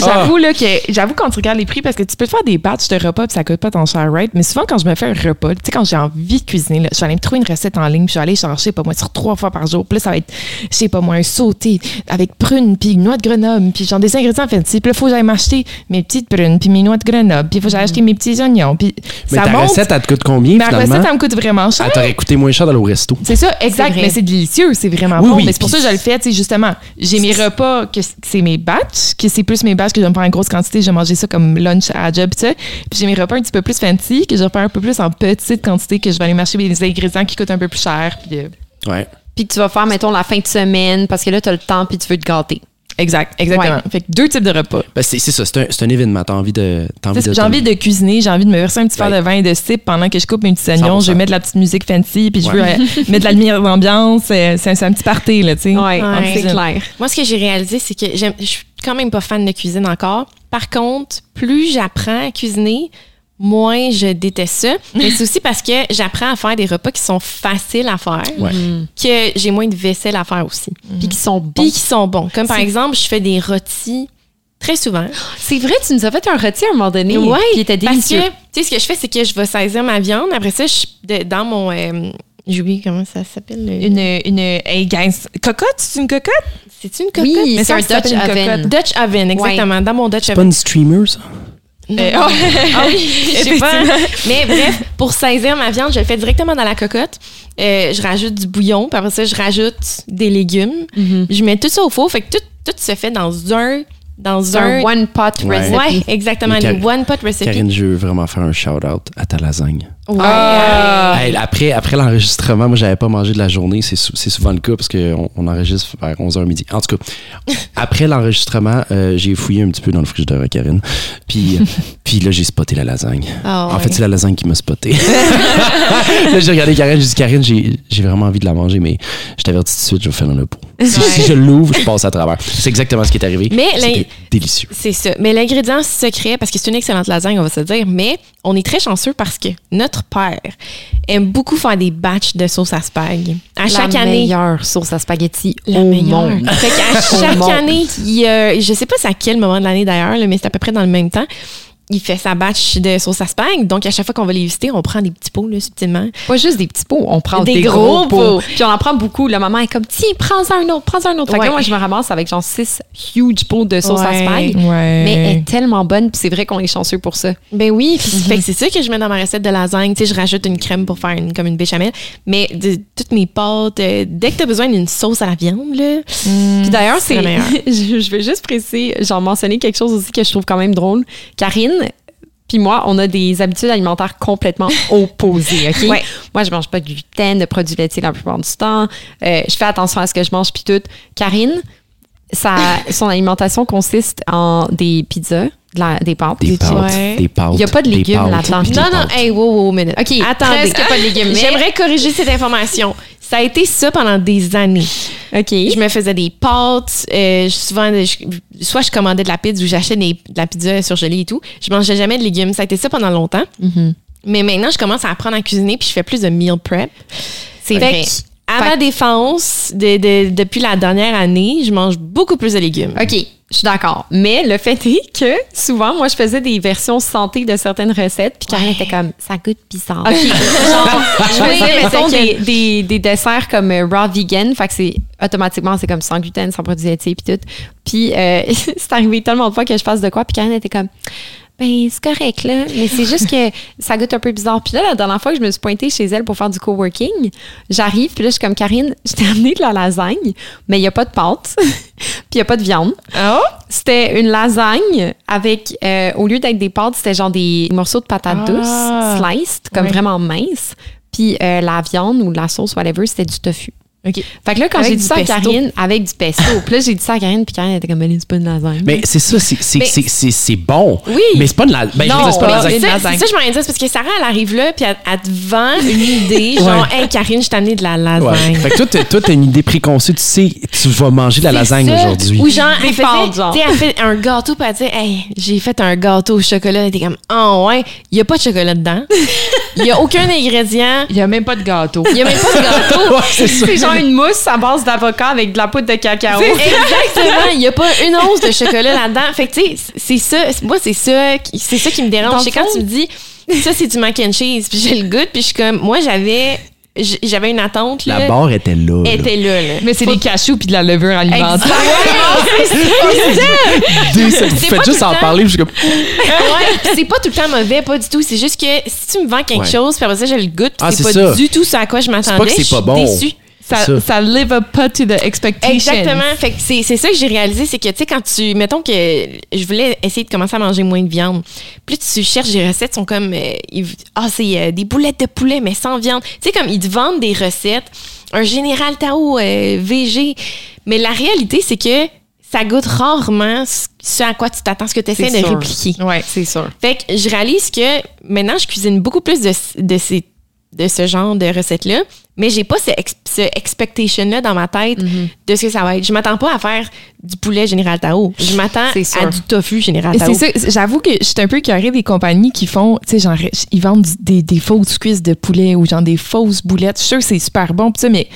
J'avoue là que j'avoue quand tu regardes les prix parce que tu peux te faire des batchs de repas puis ça coûte pas tant cher, right? Mais souvent quand je me fais un repas, tu sais quand j'ai envie de cuisiner, là, je vais aller me trouver une recette en ligne, puis je vais aller chercher, pas moi, sur trois fois par jour. Puis là ça va être, je sais pas moi, un sauté avec prunes puis noix de Grenoble, puis genre des ingrédients fancy. Puis là faut que j'aille m'acheter mes petites prunes puis mes noix de Grenoble, puis il faut que j'aille acheter mes petits oignons, puis Mais ça ta monte. recette, elle te coûte combien, Ma finalement? recette, elle me coûte vraiment cher. Attends, aurait coûté moins cher d'aller au resto. C'est ça, exact. Mais c'est délicieux, c'est vraiment Oui, bon. oui, mais c'est pour ça que je le fais, tu sais, justement. J'ai mes repas, que c'est mes batchs, que c'est plus mes batchs que je vais me faire en grosse quantité. Je vais manger ça comme lunch à job, tu sais. Puis j'ai mes repas un petit peu plus fancy, que je vais faire un peu plus en petite quantité, que je vais aller m'acheter des ingrédients qui coûtent un peu plus cher. Puis, euh, Ouais. Puis que tu vas faire, mettons, la fin de semaine parce que là, tu as le temps puis tu veux te gâter. Exact, exactement. Ouais. Fait que deux types de repas. Ben, c'est ça, c'est un, un événement. T'as envie de. J'ai envie de cuisiner, j'ai envie de me verser un petit Ouais. verre de vin et de sip pendant que je coupe mes petits oignons. 100%. Je vais mettre de la petite musique fancy, puis je veux Ouais. euh, mettre de la lumière d'ambiance. C'est c'est un, un petit party, là, tu sais. Ouais, En c'est clair. Moi, ce que j'ai réalisé, c'est que je suis quand même pas fan de cuisine encore. Par contre, plus j'apprends à cuisiner, moins je déteste ça. Mais c'est aussi parce que j'apprends à faire des repas qui sont faciles à faire, Ouais. que j'ai moins de vaisselle à faire aussi. Puis qui sont bons. Puis qui sont bons. Comme par C'est- exemple, je fais des rôtis très souvent. C'est vrai, tu nous as fait un rôti à un moment donné. Ouais, Qui était Parce délicieux. que, tu sais, ce que je fais, c'est que je vais saisir ma viande. Après ça, je, de- dans mon. euh, J'ai oublié comment ça s'appelle. le- Une, une, hey guys, cocotte, c'est une cocotte? C'est-tu une cocotte? Oui, Mais c'est un Dutch oven. Dutch oven, exactement. Dans mon Dutch C'est pas oven. une streamer, ça? Euh, oh, Ah oui, je sais pas. Mais bref, pour saisir ma viande, je le fais directement dans la cocotte. Euh, je rajoute du bouillon, puis après ça, je rajoute des légumes. Mhm. Je mets tout ça au four. Fait que tout, tout se fait dans un. Dans un. un one pot Ouais. recipe. ouais, exactement. Car- one pot recipe. Karine, je veux vraiment faire un shout-out à ta lasagne. Ouais. Ah. Hey, après après l'enregistrement, moi, j'avais pas mangé de la journée. C'est sou- c'est souvent le cas parce qu'on on enregistre vers 11h midi. En tout cas, après l'enregistrement, euh, j'ai fouillé un petit peu dans le frigidaire à Karine. Puis, euh, puis là, j'ai spoté la lasagne. Ah En ouais. fait, c'est la lasagne qui m'a spoté. là, j'ai regardé Karine, j'ai dit Karine, j'ai j'ai vraiment envie de la manger, mais je t'avertis tout de suite, je vais faire dans le pot. Si, si je l'ouvre, je passe à travers. C'est exactement ce qui est arrivé. Mais C'était délicieux. C'est ça. Mais l'ingrédient secret, parce que c'est une excellente lasagne, on va se dire, mais on est très chanceux parce que notre père aime beaucoup faire des batchs de sauce à spag. À chaque la année. meilleure sauce à spaghetti La au meilleure. monde. Fait qu'à Au chaque année, il, euh, je sais pas c'est à quel moment de l'année d'ailleurs, mais c'est à peu près dans le même temps. Il fait sa batch de sauce à spag. Donc, à chaque fois qu'on va les visiter, on prend des petits pots, là, subtilement. Pas juste des petits pots, on prend des, Des gros, gros pots. pots. Puis on en prend beaucoup. La maman est comme, tiens, prends-en un autre, prends-en un autre. Fait que là, moi, je me ramasse avec genre six huge pots de sauce à Ouais. spag. Ouais. Mais elle est tellement bonne, puis c'est vrai qu'on est chanceux pour ça. Ben oui, fait que c'est ça que je mets dans ma recette de lasagne. Tu sais, je rajoute une crème pour faire une, comme une béchamel. Mais de, toutes mes pâtes, euh, dès que tu as besoin d'une sauce à la viande, là, Puis d'ailleurs, C'est je, je vais juste préciser, j'en mentionner quelque chose aussi que je trouve quand même drôle. Karine, puis moi, on a des habitudes alimentaires complètement opposées, OK? Ouais. Moi, je mange pas de gluten, de produits laitiers la plupart du temps. Euh, je fais attention à ce que je mange, puis tout. Karine, sa, son alimentation consiste en des pizzas, de la- des pâtes. Des pâtes, Ouais. des pâtes. Il y a pas de légumes là-dedans. Non, non, hey, wow, wow, minute. OK, attendez. presque pas de légumes, J'aimerais corriger cette information. Ça a été ça pendant des années. OK. Je me faisais des pâtes. euh, souvent, je- soit je commandais de la pizza ou j'achetais des- de la pizza surgelée et tout. Je mangeais jamais de légumes. Ça a été ça pendant longtemps. Mhm. Mais maintenant, je commence à apprendre à cuisiner puis je fais plus de meal prep. C'est Fait vrai. que, À Fait ma défense, de- de- depuis la dernière année, je mange beaucoup plus de légumes. OK, je suis d'accord. Mais le fait est que souvent, moi, je faisais des versions santé de certaines recettes, puis Karine était comme, ça goûte bizarre. OK. Genre, je faisais, mettons, des, des, des desserts comme euh, raw vegan, fait que c'est automatiquement, c'est comme sans gluten, sans produits laitiers, puis tout. Puis euh, c'est arrivé tellement de fois que je fasse de quoi, puis Karine était comme, ben, c'est correct, là. Mais c'est juste que ça goûte un peu bizarre. Puis là, la dernière fois que je me suis pointée chez elle pour faire du coworking, j'arrive, puis là, je suis comme Karine, je t'ai amené de la lasagne, mais il n'y a pas de pâte, puis il n'y a pas de viande. C'était une lasagne avec, euh, au lieu d'être des pâtes, c'était genre des morceaux de patates Ah. douces, sliced, comme vraiment minces. Puis euh, la viande ou la sauce, whatever, c'était du tofu. OK. Fait que là, quand j'ai dit du ça à. Karine, avec du pesto, puis là, j'ai dit ça à Karine, puis Karine était comme, c'est pas une lasagne. Mais c'est ça, c'est- c'est Mais- c'est- c'est- c'est bon. Oui. Mais c'est pas une la- ben, Non, c'est pas une lasagne. C'est ça, lasagne. je m'en dire, parce que Sarah, elle arrive là, puis elle, elle te vend une idée, genre, hey Karine, je t'ai amené de la lasagne. Fait que toi, t'as- une idée préconçue, tu sais, tu vas manger de la lasagne aujourd'hui. Ou genre, elle fait un gâteau, puis elle dit, hey, j'ai fait un gâteau au chocolat. Elle était comme, oh ouais, il n'y a pas de chocolat dedans. Il n'y a aucun ingrédient. Il n'y a même pas de gâteau. Il n'y a même pas de gâteau. C'est. C'est genre une mousse à base d'avocat avec de la poudre de cacao. Exactement. Il n'y a pas une once de chocolat là-dedans. Fait que, tu sais, c'est ça. Moi, c'est ça, qui- c'est ça qui me dérange. C'est quand tu me dis, ça, c'est du mac and cheese, puis j'ai le goût, puis je suis comme, moi, j'avais j'avais une attente, là. La barre était là. était là, là. Mais c'est des cachous puis de la levure alimentaire. Vous C'est faites pas juste en parler, je comme. ouais, c'est pas tout le temps mauvais, pas du tout. C'est juste que si tu me vends quelque Ouais. chose, puis après ça, je le goûte, puis Ah, c'est c'est pas ça. du tout ce à quoi je m'attendais. pas que c'est pas bon. déçue. Ça, ça. live up pas to the expectations. Exactement. Fait que c'est, c'est ça que j'ai réalisé, c'est que, tu sais, quand tu. Mettons que je voulais essayer de commencer à manger moins de viande. Plus tu cherches des recettes, sont comme. euh, Ah, c'est euh, des boulettes de poulet, mais sans viande. Tu sais, comme ils te vendent des recettes, un général Tao euh, VG. Mais la réalité, c'est que ça goûte rarement ce- à quoi tu t'attends, ce que tu essaies C'est de sûr. répliquer. Ouais. C'est sûr. Fait que je réalise que maintenant, je cuisine beaucoup plus de, de, ces, de ce genre de recettes-là, mais j'ai pas ce, ex- ce expectation-là dans ma tête Mm-hmm. de ce que ça va être. Je m'attends pas à faire du poulet Général Tao. Je m'attends C'est à du tofu Général Tao. c'est ça, j'avoue que je suis un peu carré des compagnies qui font, tu sais, genre, ils vendent des, des fausses cuisses de poulet ou genre des fausses boulettes. Je suis sûre que c'est super bon, mais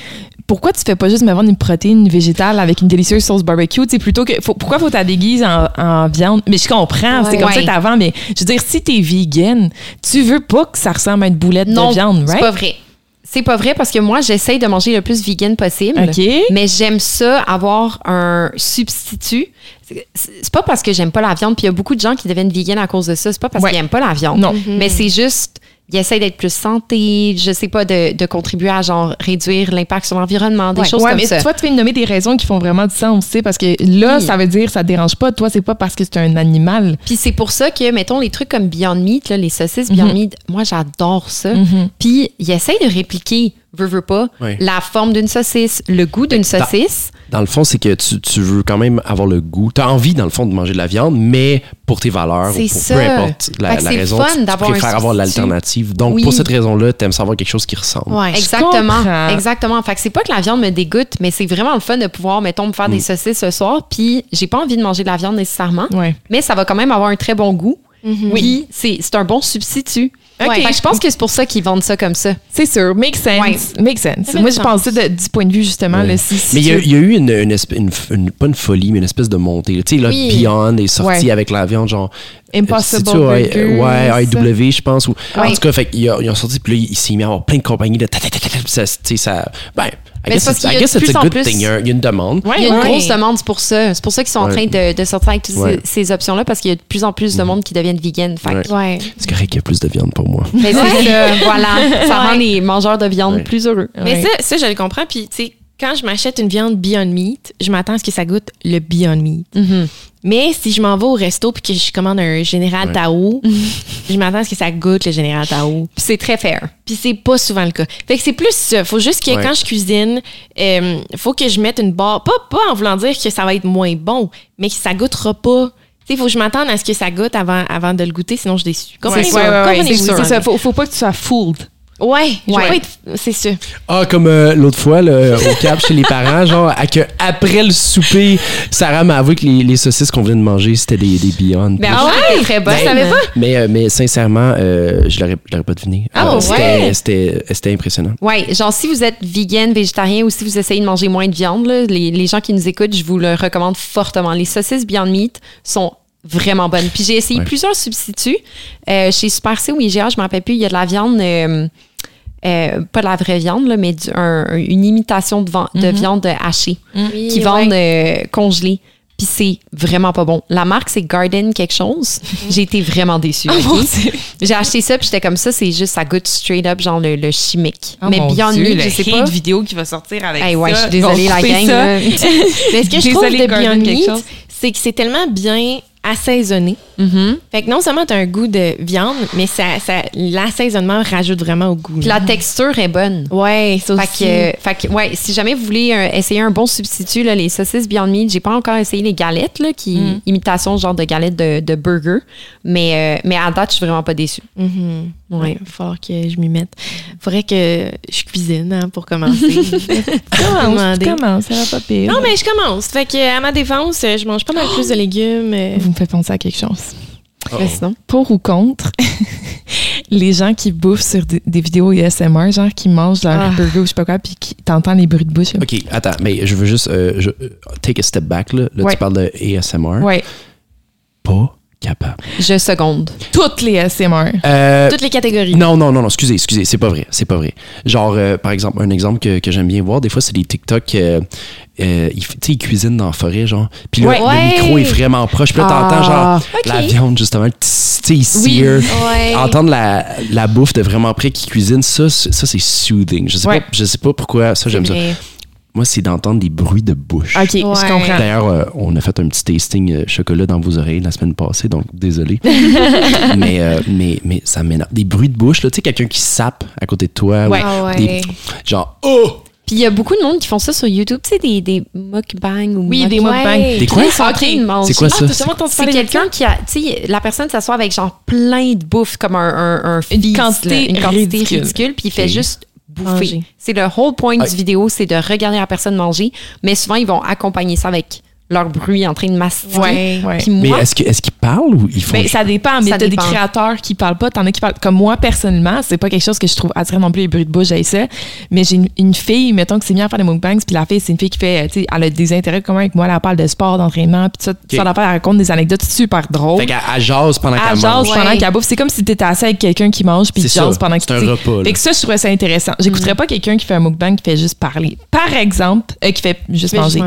pourquoi tu fais pas juste me vendre une protéine végétale avec une délicieuse sauce barbecue, tu sais, plutôt que, faut- pourquoi faut ta déguise en, en viande? Mais je comprends, c'est Ouais. comme ça que t'avant, mais je veux dire, si t'es vegan, tu veux pas que ça ressemble à une boulette Non, de viande, c'est right? pas vrai. C'est pas vrai parce que moi, j'essaye de manger le plus vegan possible. Mais j'aime ça avoir un substitut. C'est pas parce que j'aime pas la viande, puis il y a beaucoup de gens qui deviennent vegan à cause de ça. C'est pas parce Ouais. qu'ils aiment pas la viande. Non. Mais c'est juste, ils essayent d'être plus santé, je sais pas, de, de contribuer à genre réduire l'impact sur l'environnement, des Ouais. choses Ouais, comme mais ça. toi, tu viens de nommer des raisons qui font vraiment du sens, tu sais, parce que là, Oui. ça veut dire ça te dérange pas. Toi, c'est pas parce que c'est un animal. Puis c'est pour ça que, mettons, les trucs comme Beyond Meat, là, les saucisses Beyond Meat, moi, j'adore ça. Mhm. Puis ils essayent de répliquer, veux, veux pas, la forme d'une saucisse, le goût d'une saucisse. Dans le fond, c'est que tu, tu veux quand même avoir le goût. Tu as envie, dans le fond, de manger de la viande, mais pour tes valeurs, ou pour ça. peu importe la, la c'est raison, fun tu, tu préfères avoir l'alternative. Donc, Oui. pour cette raison-là, tu aimes savoir quelque chose qui ressemble. Ouais. Exactement. comprends. Exactement. Fait que c'est pas que la viande me dégoûte, mais c'est vraiment le fun de pouvoir, mettons, me faire Mm. des saucisses ce soir. Puis j'ai pas envie de manger de la viande nécessairement, Ouais. mais ça va quand même avoir un très bon goût. Puis c'est c'est un bon substitut. Ok. Fait que je pense que c'est pour ça qu'ils vendent ça comme ça. C'est sûr, make sense. Ouais. Make sense. Moi, je pensais de- du point de vue, justement, Ouais. là, si, si Mais il y, a- tu- il y a eu une, une, espèce- une- une- pas une folie, mais une espèce de montée. Tu sais, là, Oui. Beyond est sorti Ouais. avec la viande, genre. Impossible C'est-tu, ouais, Burger, ouais, ça. IW, je pense. Ou, En tout cas, fait, ils, ont, ils ont sorti, puis là, il s'est mis à avoir plein de compagnies de. ça, tu sais, ça. Ben, I Mais guess c'est parce it's- qu'il y a guess de it's plus a en good plus- thing. Il y a il y a une demande. Ouais, Il y a une ouais. grosse demande c'est pour ça. C'est pour ça qu'ils sont en Ouais. train de, de sortir avec toutes Ouais. ces, ces options-là parce qu'il y a de plus en plus de monde qui deviennent vegan. Fait que- Ouais. Ouais. C'est correct qu'il y a plus de viande pour moi. Mais c'est ça, voilà. Ça rend Ouais. les mangeurs de viande Ouais. plus heureux. Mais Ouais. ça, ça, je le comprends. Puis, tu sais, quand je m'achète une viande Beyond Meat, je m'attends à ce que ça goûte le Beyond Meat. Mhm. Mais si je m'en vais au resto puis que je commande un Général Ouais. Tao, je m'attends à ce que ça goûte le Général Tao. Puis c'est très fair. Puis c'est pas souvent le cas. Fait que c'est plus ça. Faut juste que Ouais. quand je cuisine, euh, faut que je mette une barre. Pas, pas en voulant dire que ça va être moins bon, mais que ça goûtera pas. Sais, faut que je m'attende à ce que ça goûte avant, avant de le goûter, sinon je déçue. Comprenez-vous? Ouais, ouais, ouais, Comprenez-vous? c'est ça. Faut, faut pas que tu sois fooled. Ouais, Ouais. pas être- c'est ça. Ah, comme euh, l'autre fois, là, au cap chez les parents, genre, à que après le souper, Sarah m'a avoué que les, les saucisses qu'on venait de manger, c'était des, des Beyond. Ben, ah ouais, très bonne. Ben, Je savais pas? Mais, euh, mais sincèrement, euh, je l'aurais je l'aurais pas deviné. Ah, Euh, ouais? c'était- C'était c'était impressionnant. Ouais, genre si vous êtes vegan, végétarien ou si vous essayez de manger moins de viande, là, les, les gens qui nous écoutent, je vous le recommande fortement. Les saucisses Beyond Meat sont vraiment bonnes. Puis j'ai essayé Ouais. plusieurs substituts. Euh, chez Super C ou IGA, je me rappelle plus, il y a de la viande, euh, euh, pas de la vraie viande, là, mais du- un- une imitation de, de viande hachée qui vendent euh, congelée. Puis c'est vraiment pas bon. La marque, c'est Garden quelque chose. J'ai été vraiment déçue. Oh ok? J'ai acheté ça, puis j'étais comme ça, c'est juste, ça goûte straight up, genre le, le chimique. Oh mais Beyond Dieu, Meat, je sais pas. vidéo qui va sortir avec Hey, ouais, ça. je suis désolée, la gang. Mais ce que je trouve de Garden Beyond quelque Meat, chose. c'est que c'est tellement bien assaisonné. Mhm. Fait que non seulement tu as un goût de viande, mais ça, ça, l'assaisonnement rajoute vraiment au goût. Puis la texture est bonne. Ouais, ça Fait aussi. que, euh, fait que, ouais, si jamais vous voulez euh, essayer un bon substitut, là, les saucisses Beyond Meat, j'ai pas encore essayé les galettes, là, qui Mm. imitation genre de galettes de, de burger. Mais, euh, mais à date, je suis vraiment pas déçue. Ouais. Ouais, fort que je m'y mette. Faudrait que je cuisine hein, pour commencer. Commence, commence, ça va pas pire. Non, mais je commence. Fait que à ma défense, je mange pas mal plus de légumes. Vous me faites penser à quelque chose. Pour ou contre les gens qui bouffent sur des, des vidéos ASMR, genre qui mangent leur Ah. burger ou je sais pas quoi, puis qui t'entends les bruits de bouche. là. OK, attends, mais je veux juste euh, je- euh, take a step back. Là, là Ouais. tu parles de ASMR. Ouais. Pas capable. Je seconde. Toutes les ASMR. Euh, Toutes les catégories. Non, non, non, non, excusez, excusez, c'est pas vrai, c'est pas vrai. Genre, euh, par exemple, un exemple que, que j'aime bien voir, des fois, c'est des TikTok, euh, euh, ils, f- tu sais, ils cuisinent dans la forêt, genre. Puis là, Ouais. le micro est vraiment proche. Puis là, t'entends, Ah, genre, la viande, justement, tu sais. Ouais. Entendre la, la bouffe de vraiment près qui cuisine, ça, c'est- ça c'est soothing. Je sais, Ouais. pas, je sais pas pourquoi, ça, j'aime ça. Moi, c'est d'entendre des bruits de bouche. OK, je Ouais. comprends. D'ailleurs, euh, on a fait un petit tasting euh, chocolat dans vos oreilles la semaine passée, donc désolé. mais, euh, mais, mais ça m'énerve. Des bruits de bouche, là, tu sais, quelqu'un qui sape à côté de toi. ou Ouais. Ah ouais. des- genre, oh! Puis il y a beaucoup de monde qui font ça sur YouTube, tu sais, des, des mukbangs ou Oui, muk- des mukbangs. Ouais. Des quoi? là, Ils sont en Ok. train de manger. C'est quoi ça? Ah, C'est quelqu'un qui a, tu sais, la personne s'assoit avec genre plein de bouffe, comme un, un, un Une quantité là, une quantité ridicule. ridicule, puis il fait juste bouffer. C'est le whole point Ah. du vidéo, c'est de regarder la personne manger, mais souvent ils vont accompagner ça avec leur bruit en train de mastiquer. Ouais, ouais. Puis Mais moi, est-ce que- est-ce qu'ils parlent ou ils font. Ben, ça dépend, mais Ça t'as des dépend. créateurs qui parlent pas, t'en as qui parlent. Comme moi, personnellement, c'est pas quelque chose que je trouve attirant non plus, les bruits de bouche, j'ai ça. Mais j'ai une, une fille, mettons que c'est bien à faire des mukbangs, puis la fille, c'est une fille qui fait, tu sais, elle a des intérêts communs avec moi, elle parle de sport, d'entraînement, puis tout ça, ça l'affaire, elle raconte des anecdotes super drôles. Fait qu'elle elle jase pendant Elle qu'elle jase mange. pendant Ouais. qu'elle bouffe. C'est comme si t'étais assis avec quelqu'un qui mange puis C'est tu jases ça. pendant que C'est un repas, là. Fait que ça, je trouvais ça intéressant. J'écouterais pas quelqu'un qui fait un mukbang qui fait juste parler. Par exemple, euh, qui fait juste manger.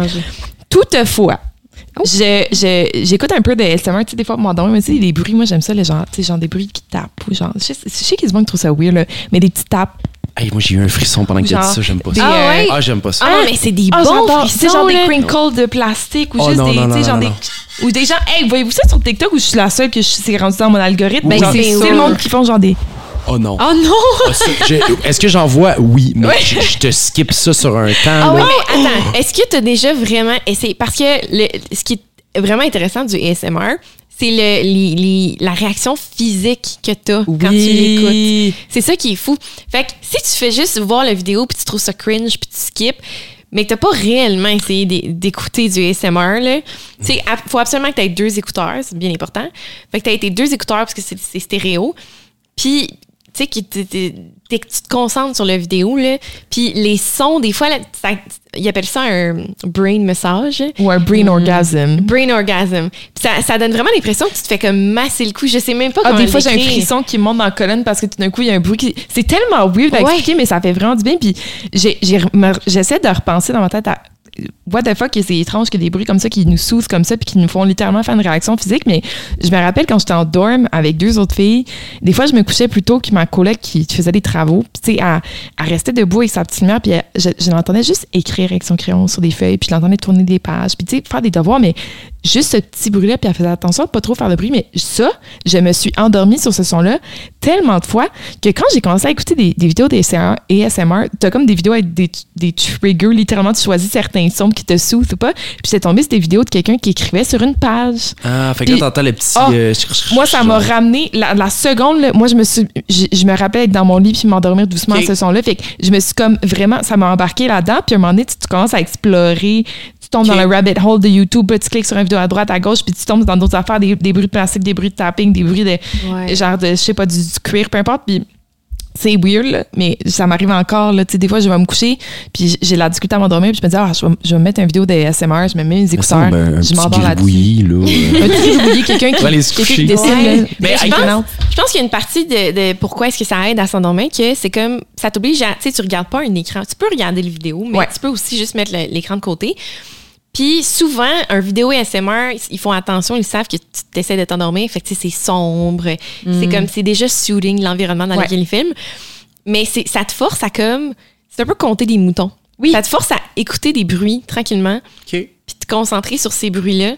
Toutefois, je, je- j'écoute un peu de SMR, tu sais, des fois, moi, dans mais tu sais, les bruits, moi, j'aime ça, les gens, tu sais, genre des bruits qui tapent, ou genre, je sais, je sais qu'ils se trouvent ça weird, là, mais des petits tapes. Hey, moi, j'ai eu un frisson pendant que tu as dit ça, j'aime pas des, ça. Ah ouais? Ah, j'aime pas ça. Ah non, mais c'est des Ah, bons frissons, genre des crinkles de plastique, ou Oh, juste non, des, non, tu sais, non, genre non, des. non. Ou des gens, hey, voyez-vous ça sur TikTok ou je suis la seule que je- c'est rendu dans mon algorithme? Ben, c'est c'est le monde qui font genre des. Oh non. oh non! Ah, Est-ce que j'en vois? Oui, mais je, je te skip ça sur un temps. Ah oui, mais attends, est-ce que tu as déjà vraiment essayé? Parce que le, ce qui est vraiment intéressant du ASMR, c'est le, les- les- la réaction physique que tu as quand tu l'écoutes. C'est ça qui est fou. Fait que si tu fais juste voir la vidéo puis tu trouves ça cringe puis tu skips, mais que t'as pas réellement essayé d'é- d'écouter du ASMR, là, tu sais, ap- faut absolument que tu aies deux écouteurs, c'est bien important. Fait que tu tes deux écouteurs parce que c'est stéréo. Puis, tu sais, que tu te concentres sur la vidéo, là. Puis les sons, des fois, là, ça- ils appellent ça un brain massage. Ou un brain orgasm. Brain orgasm. Puis ça, ça donne vraiment l'impression que tu te fais comme masser le cou. Je sais même pas Ah, comment des fois, j'ai un frisson qui monte dans la colonne parce que tout d'un coup, il y a un bruit qui. C'est tellement weird à Ouais. expliquer, mais ça fait vraiment du bien. Puis j'essaie de repenser dans ma tête à. What the fuck, c'est étrange que des bruits comme ça qui nous sousent comme ça puis qui nous font littéralement faire une réaction physique. Mais je me rappelle quand j'étais en dorm avec deux autres filles, des fois, je me couchais plus tôt que ma collègue qui faisait des travaux. Tu sais, elle, elle restait debout avec sa petite lumière, puis je, l'entendais juste écrire avec son crayon sur des feuilles, puis je l'entendais tourner des pages, puis tu sais, faire des devoirs, mais juste ce petit bruit-là, puis elle faisait attention de pas trop faire de bruit. Mais ça, je me suis endormie sur ce son-là tellement de fois que quand j'ai commencé à écouter des, des vidéos d'ASMR, ASMR, t'as comme des vidéos avec des, des triggers, littéralement, tu choisis certains sons qui te soottent ou pas. Puis c'est tombé sur des vidéos de quelqu'un qui écrivait sur une page. Ah, fait que là, t'entends le petit. Ah, euh, Moi, ça m'a ramené la, la seconde. là, moi, je me suis, je, je me rappelais être dans mon lit puis m'endormir doucement à ce son-là. Fait que je me suis comme vraiment, ça m'a embarqué là-dedans. Puis à un moment donné, tu, tu commences à explorer. Tu tombes dans le rabbit hole de YouTube, tu cliques sur une vidéo à droite, à gauche, puis tu tombes dans d'autres affaires, des, des bruits de plastique, des bruits de tapping, des bruits de Ouais. genre de, je sais pas, du, du cuir, peu importe. Puis c'est weird, là, mais ça m'arrive encore. Là, Tu sais, des fois, je vais me coucher, puis j'ai la difficulté à m'endormir, puis je me dis, ah, je vais, je vais mettre une vidéo de ASMR, je me mets mes écouteurs, un je m'endors là-dessus. gribouillis, là. Un petit gribouillis, quelqu'un qui, quelqu'un qui dessine. Ouais. là, Mais des je pense-. Je pense qu'il y a une partie de, de pourquoi est-ce que ça aide à s'endormir, que c'est comme, ça t'oblige à, tu sais, tu regardes pas un écran. Tu peux regarder le vidéo, mais Ouais. tu peux aussi juste mettre l'écran de côté. Puis souvent, un vidéo ASMR, ils- ils font attention, ils savent que tu essaies de t'endormir. Fait que c'est sombre. C'est comme, c'est déjà soothing l'environnement dans Ouais. lequel ils filment. Mais c'est, ça te force à comme, c'est un peu compter des moutons. Oui. Ça te force à écouter des bruits tranquillement, OK. puis te concentrer sur ces bruits-là.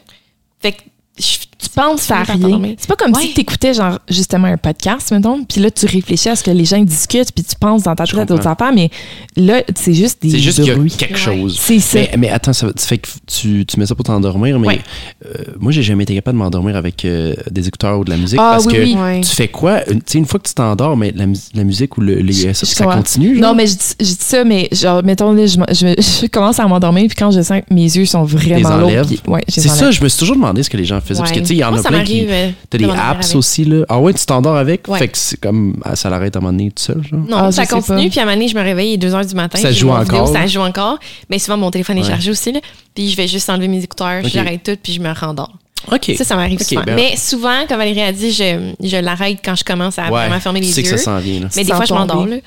Fait que je- Tu penses à rien. C'est pas comme Ouais. si tu écoutais genre justement un podcast, mettons, puis là tu réfléchis à ce que les gens discutent, puis tu penses dans ta tête à d'autres affaires, mais là c'est juste des C'est juste qu'il y a quelque Ouais. chose. C'est ça. Mais, mais attends, ça, fait que tu, tu mets ça pour t'endormir, mais Ouais. euh, moi, j'ai jamais été capable de m'endormir avec euh, des écouteurs ou de la musique Ah, parce oui, que oui. Tu fais quoi? Une, tu sais, une fois que tu t'endors, mais la, mus- la musique ou le, les, ça, Je ça continue? genre? Non, mais je, dis- je dis ça, mais genre, mettons, là, je, m'en- je, je commence à m'endormir, puis quand je sens que mes yeux sont vraiment lourds, ouais, C'est ça, je me suis toujours demandé ce que les gens faisaient. Parce que, Ouais. tu sais, il y en Moi, a ça plein qui. euh, T'as de des apps aussi, là. Ah ouais, tu t'endors avec? Ouais. Fait que c'est comme. ah, Ça l'arrête à un moment donné tout seul, genre. Non, Ah, ça continue. pas. Puis à un moment donné, je me réveille, il est 2 h du matin. Ça joue mon vidéo, encore. ça joue encore. Mais souvent, mon téléphone est Ouais. chargé aussi. Là. Puis je vais juste enlever mes écouteurs, Ok. j'arrête tout, puis je me rendors. OK. Ça, ça m'arrive Ok, souvent. ben- Mais souvent, comme Valérie a dit, je, je l'arrête quand je commence à Ouais, vraiment fermer tu les sais yeux. que ça s'en vient. Là. Mais des fois, je m'endors. tomber. là.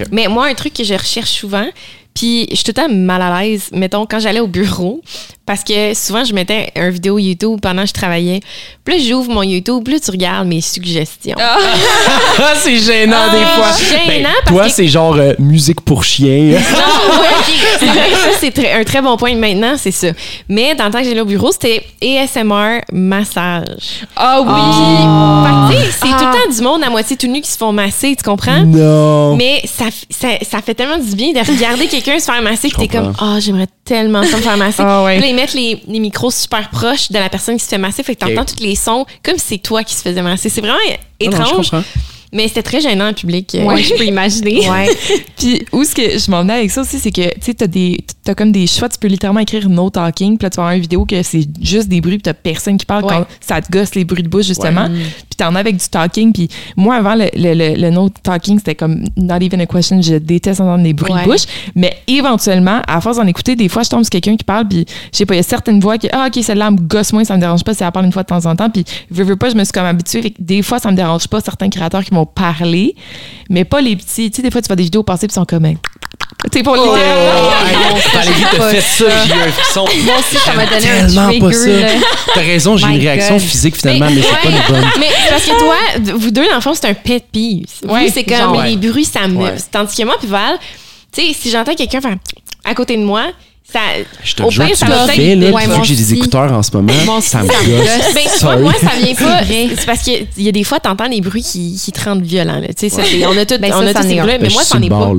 Ok. Mais moi, un truc que je recherche souvent, puis je suis tout le temps mal à l'aise, mettons, quand j'allais au bureau, parce que souvent, je mettais un vidéo YouTube pendant que je travaillais. Là, j'ouvre mon YouTube, là, tu regardes mes suggestions. Ah, c'est gênant des fois. gênant Ben, parce toi, que- c'est genre euh, musique pour chien. Non, ouais, ok. C'est vrai que ça, c'est un très bon point maintenant, c'est ça. Mais dans le temps que j'allais au bureau, c'était ASMR massage. Ah tu sais, c'est Ah. tout le temps du monde à moitié tout nu qui se font masser, tu comprends? non. Mais ça, ça, ça fait tellement du bien de regarder quelqu'un se faire masser que t'es comme, ah, j'aimerais tellement ça me faire masser. Ah ouais. Puis là, ils mettent les, les micros super proches de la personne qui se fait masser, fait que t'entends Ok. tous les sons comme si c'est toi qui se faisais masser. C'est vraiment Ah non, étrange, mais c'était très gênant en public. euh. Ouais, je peux imaginer. Ouais. Puis où ce que je m'en venais avec ça aussi, c'est que tu sais, t'as des, t'as comme des choix, tu peux littéralement écrire no talking, puis là tu vas avoir une vidéo que c'est juste des bruits, puis t'as personne qui parle Ouais. quand ça te gosse les bruits de bouche justement. T'en as avec du talking, puis moi avant le, le, le, le no talking c'était comme not even a question, je déteste entendre des bruits Ouais. de bouche, mais éventuellement à force d'en écouter, des fois je tombe sur quelqu'un qui parle, puis je sais pas, il y a certaines voix qui ah ok celle-là me gosse moins, ça me dérange pas si elle parle une fois de temps en temps, puis veux, veux pas, je me suis comme habituée, fait que des fois ça me dérange pas certains créateurs qui vont parler, mais pas les petits, tu sais des fois tu vois des vidéos passer puis ils sont comme tu sais pour les Oh, t'as fait ça, j'ai un frisson. Moi aussi, ça m'a donné un Tellement pas ça. T'as raison, j'ai une réaction God. physique finalement, mais, c'est pas une bonne. Mais parce que toi, vous deux, dans le fond, c'est un pet peeve. Ouais, Vous, c'est comme genre, les bruits, ça me. Ouais. Tandis que moi, puis Val, tu sais, si j'entends quelqu'un faire à côté de moi, ça. Je te au jure tu ça le va fais, là, Ouais, vu moi que j'ai des écouteurs en ce moment, ça me ça me gosse. Ben, moi, ça vient pas. C'est parce qu'il y a des fois, t'entends des bruits qui, qui te rendent violent. Là. Tu sais, ça, c'est- on a tous Ben, on ça, a c'en tous est ces bruits, Ben, mais je moi, est le pas.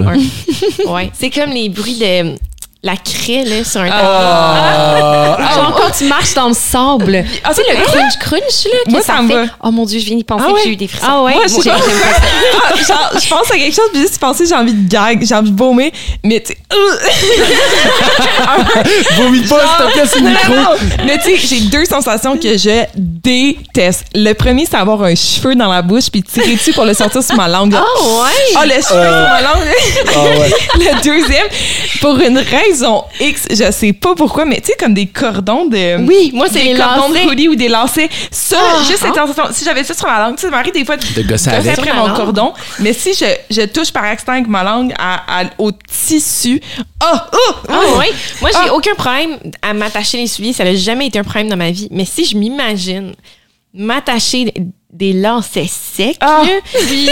Ouais. C'est comme les bruits de la craie là, sur un Ah, Genre quand tu marches dans le sable. Ah, tu sais, le crunch crunch, là, que Moi, ça, ça me fait. va. Oh mon Dieu, je viens d'y penser Ah que ouais? j'ai eu des frissons. Ah ouais? Moi, je pas ça. Ah, genre, je pense à quelque chose, puis juste penser, j'ai envie de gag, j'ai envie de vomir, mais tu sais, Vomis pas, s'il te plaît, c'est micro. non. Mais tu sais, j'ai deux sensations que je déteste. Le premier, c'est avoir un cheveu dans la bouche puis tirer dessus pour le sortir sur ma langue. là. Oh, ouais! Oh, le cheveu sur ma langue. Ah ouais. le deuxième, pour une raison X, je sais pas pourquoi, mais tu sais, comme des cordons de. Oui, moi, c'est des les cordons lacets. de hoodie ou des lacets. Ça, Ah, juste cette ah. sensation. Si j'avais ça sur la langue, tu sais, ça m'arrive des fois de De gosser gosser avec. après mon cordon. Mais si je, je touche par accident avec ma langue à- à- au tissu, ah, ah, Ah ouais. Moi, j'ai Ah. aucun problème à m'attacher les souliers. Ça n'a jamais été un problème dans ma vie. Mais si je m'imagine m'attacher des lacets secs, Ah. là, oui,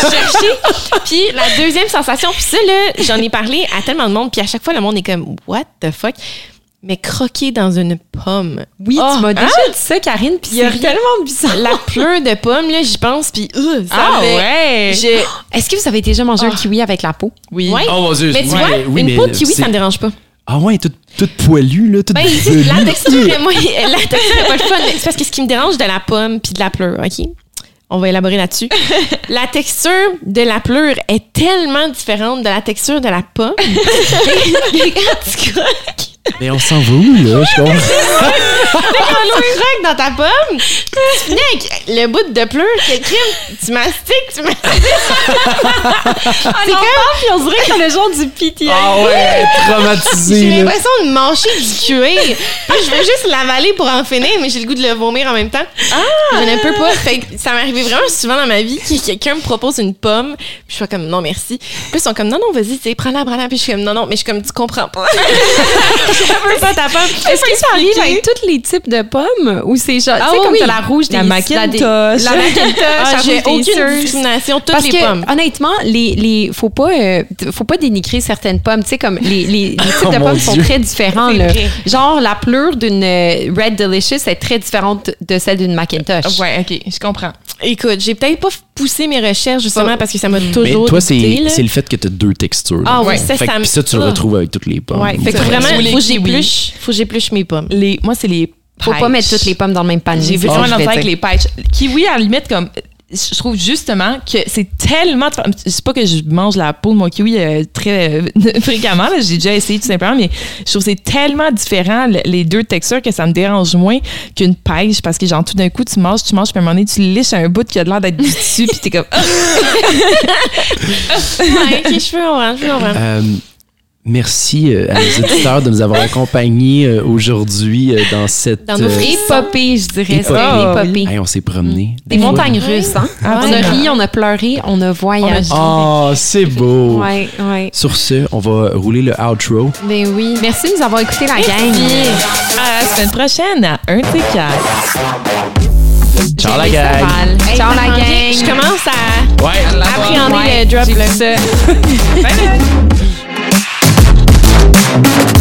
chercher. Puis la deuxième sensation, puis ça, là, j'en ai parlé à tellement de monde, puis à chaque fois, le monde est comme, what the fuck? Mais croquer dans une pomme. Oui, Ah, tu m'as déjà hein? dit ça, Karine, puis Y a c'est tellement bizarre. La pleure de pomme, là, j'y pense, puis euh, ça Ah ouais. Je- Est-ce que vous avez déjà mangé un Ah. kiwi avec la peau? Oui. Ouais. Oh mon Dieu. Mais tu ouais, vois, oui, une mais peau de kiwi, ça me dérange pas. Ah ouais, toute, toute poilue, là, toute Ben, velue. la texture, moi, la texture est pas le fun. C'est parce que ce qui me dérange de la pomme puis de la pleure, OK? On va élaborer là-dessus. la texture de la pleure est tellement différente de la texture de la pomme. que quand tu croques, Mais on s'en va où, là? Je comprends. dans ta pomme, tu finis avec le bout de pleure que crime, tu mastiques, tu mastiques. c'est comme, puis on dirait que t'as le genre du PTI. Ah ouais, traumatisé, j'ai l'impression de manger du cuir. Puis je veux juste l'avaler pour en finir, mais j'ai le goût de le vomir en même temps. Je ne peux pas. Fait que ça m'est arrivé vraiment souvent dans ma vie que quelqu'un me propose une pomme, puis je suis comme non merci. Puis ils sont comme non non vas-y, tu sais, prends-la, prends-la. Puis je suis comme non non, mais je suis comme tu comprends pas. je veux pas ta pomme. Est-ce que ça arrive avec tous les types de pommes? Ou c'est genre, Ah tu sais, oui, comme oui. t'as la rouge des La Macintosh. La, la Macintosh, Ah, la j'ai aucune discrimination, toutes Parce les que, pommes. honnêtement, les, les, faut pas, euh, faut pas dénigrer certaines pommes. Tu sais, comme les, les, les types Oh de pommes sont Dieu. très différents, là. Genre, la pleure d'une euh, Red Delicious est très différente de celle d'une Macintosh. Ouais, ok, je comprends. Écoute, j'ai peut-être pas poussé mes recherches justement parce que ça m'a toujours Mais toi, c'est le fait que t'as deux textures. Ah ouais, Fait ça, ça Puis ça, tu le Ah. retrouves avec toutes les pommes. Ouais, fait que vraiment, faut. J'épluche, faut que j'épluche mes pommes. Les, moi, c'est les. Faut pas mettre toutes les pommes dans le même panier. J'ai vraiment vais avec les pêches. Kiwi, à la limite, comme. Je trouve justement que c'est tellement. C'est pas que je mange la peau de mon kiwi euh, très euh, fréquemment, j'ai déjà essayé tout simplement, mais je trouve que c'est tellement différent le- les deux textures que ça me dérange moins qu'une pêche parce que, genre, tout d'un coup, tu manges, tu manges, puis à un moment donné, tu liches un bout qui a l'air d'être du dessus, puis t'es comme. Ah! ouais, ok, je peux comprendre, je peux. Euh, Merci euh, à nos auditeurs de nous avoir accompagnés euh, aujourd'hui euh, dans cette. Dans nos euh, Épopée, je dirais. Épopée. C'est Ah, une épopée. hey, on s'est promenés. Des montagnes russes, hein? Ah, on a ri, on a pleuré, on a voyagé. Oh, c'est beau. Ouais, ouais. Sur ce, on va rouler le outro. Ben oui. Merci de nous avoir écouté la gang. À la semaine prochaine à un t Ciao la gang. Ciao la gang. Je commence à Ouais. appréhender Ouais, le drop. là. ça. Bye bye. Thank you.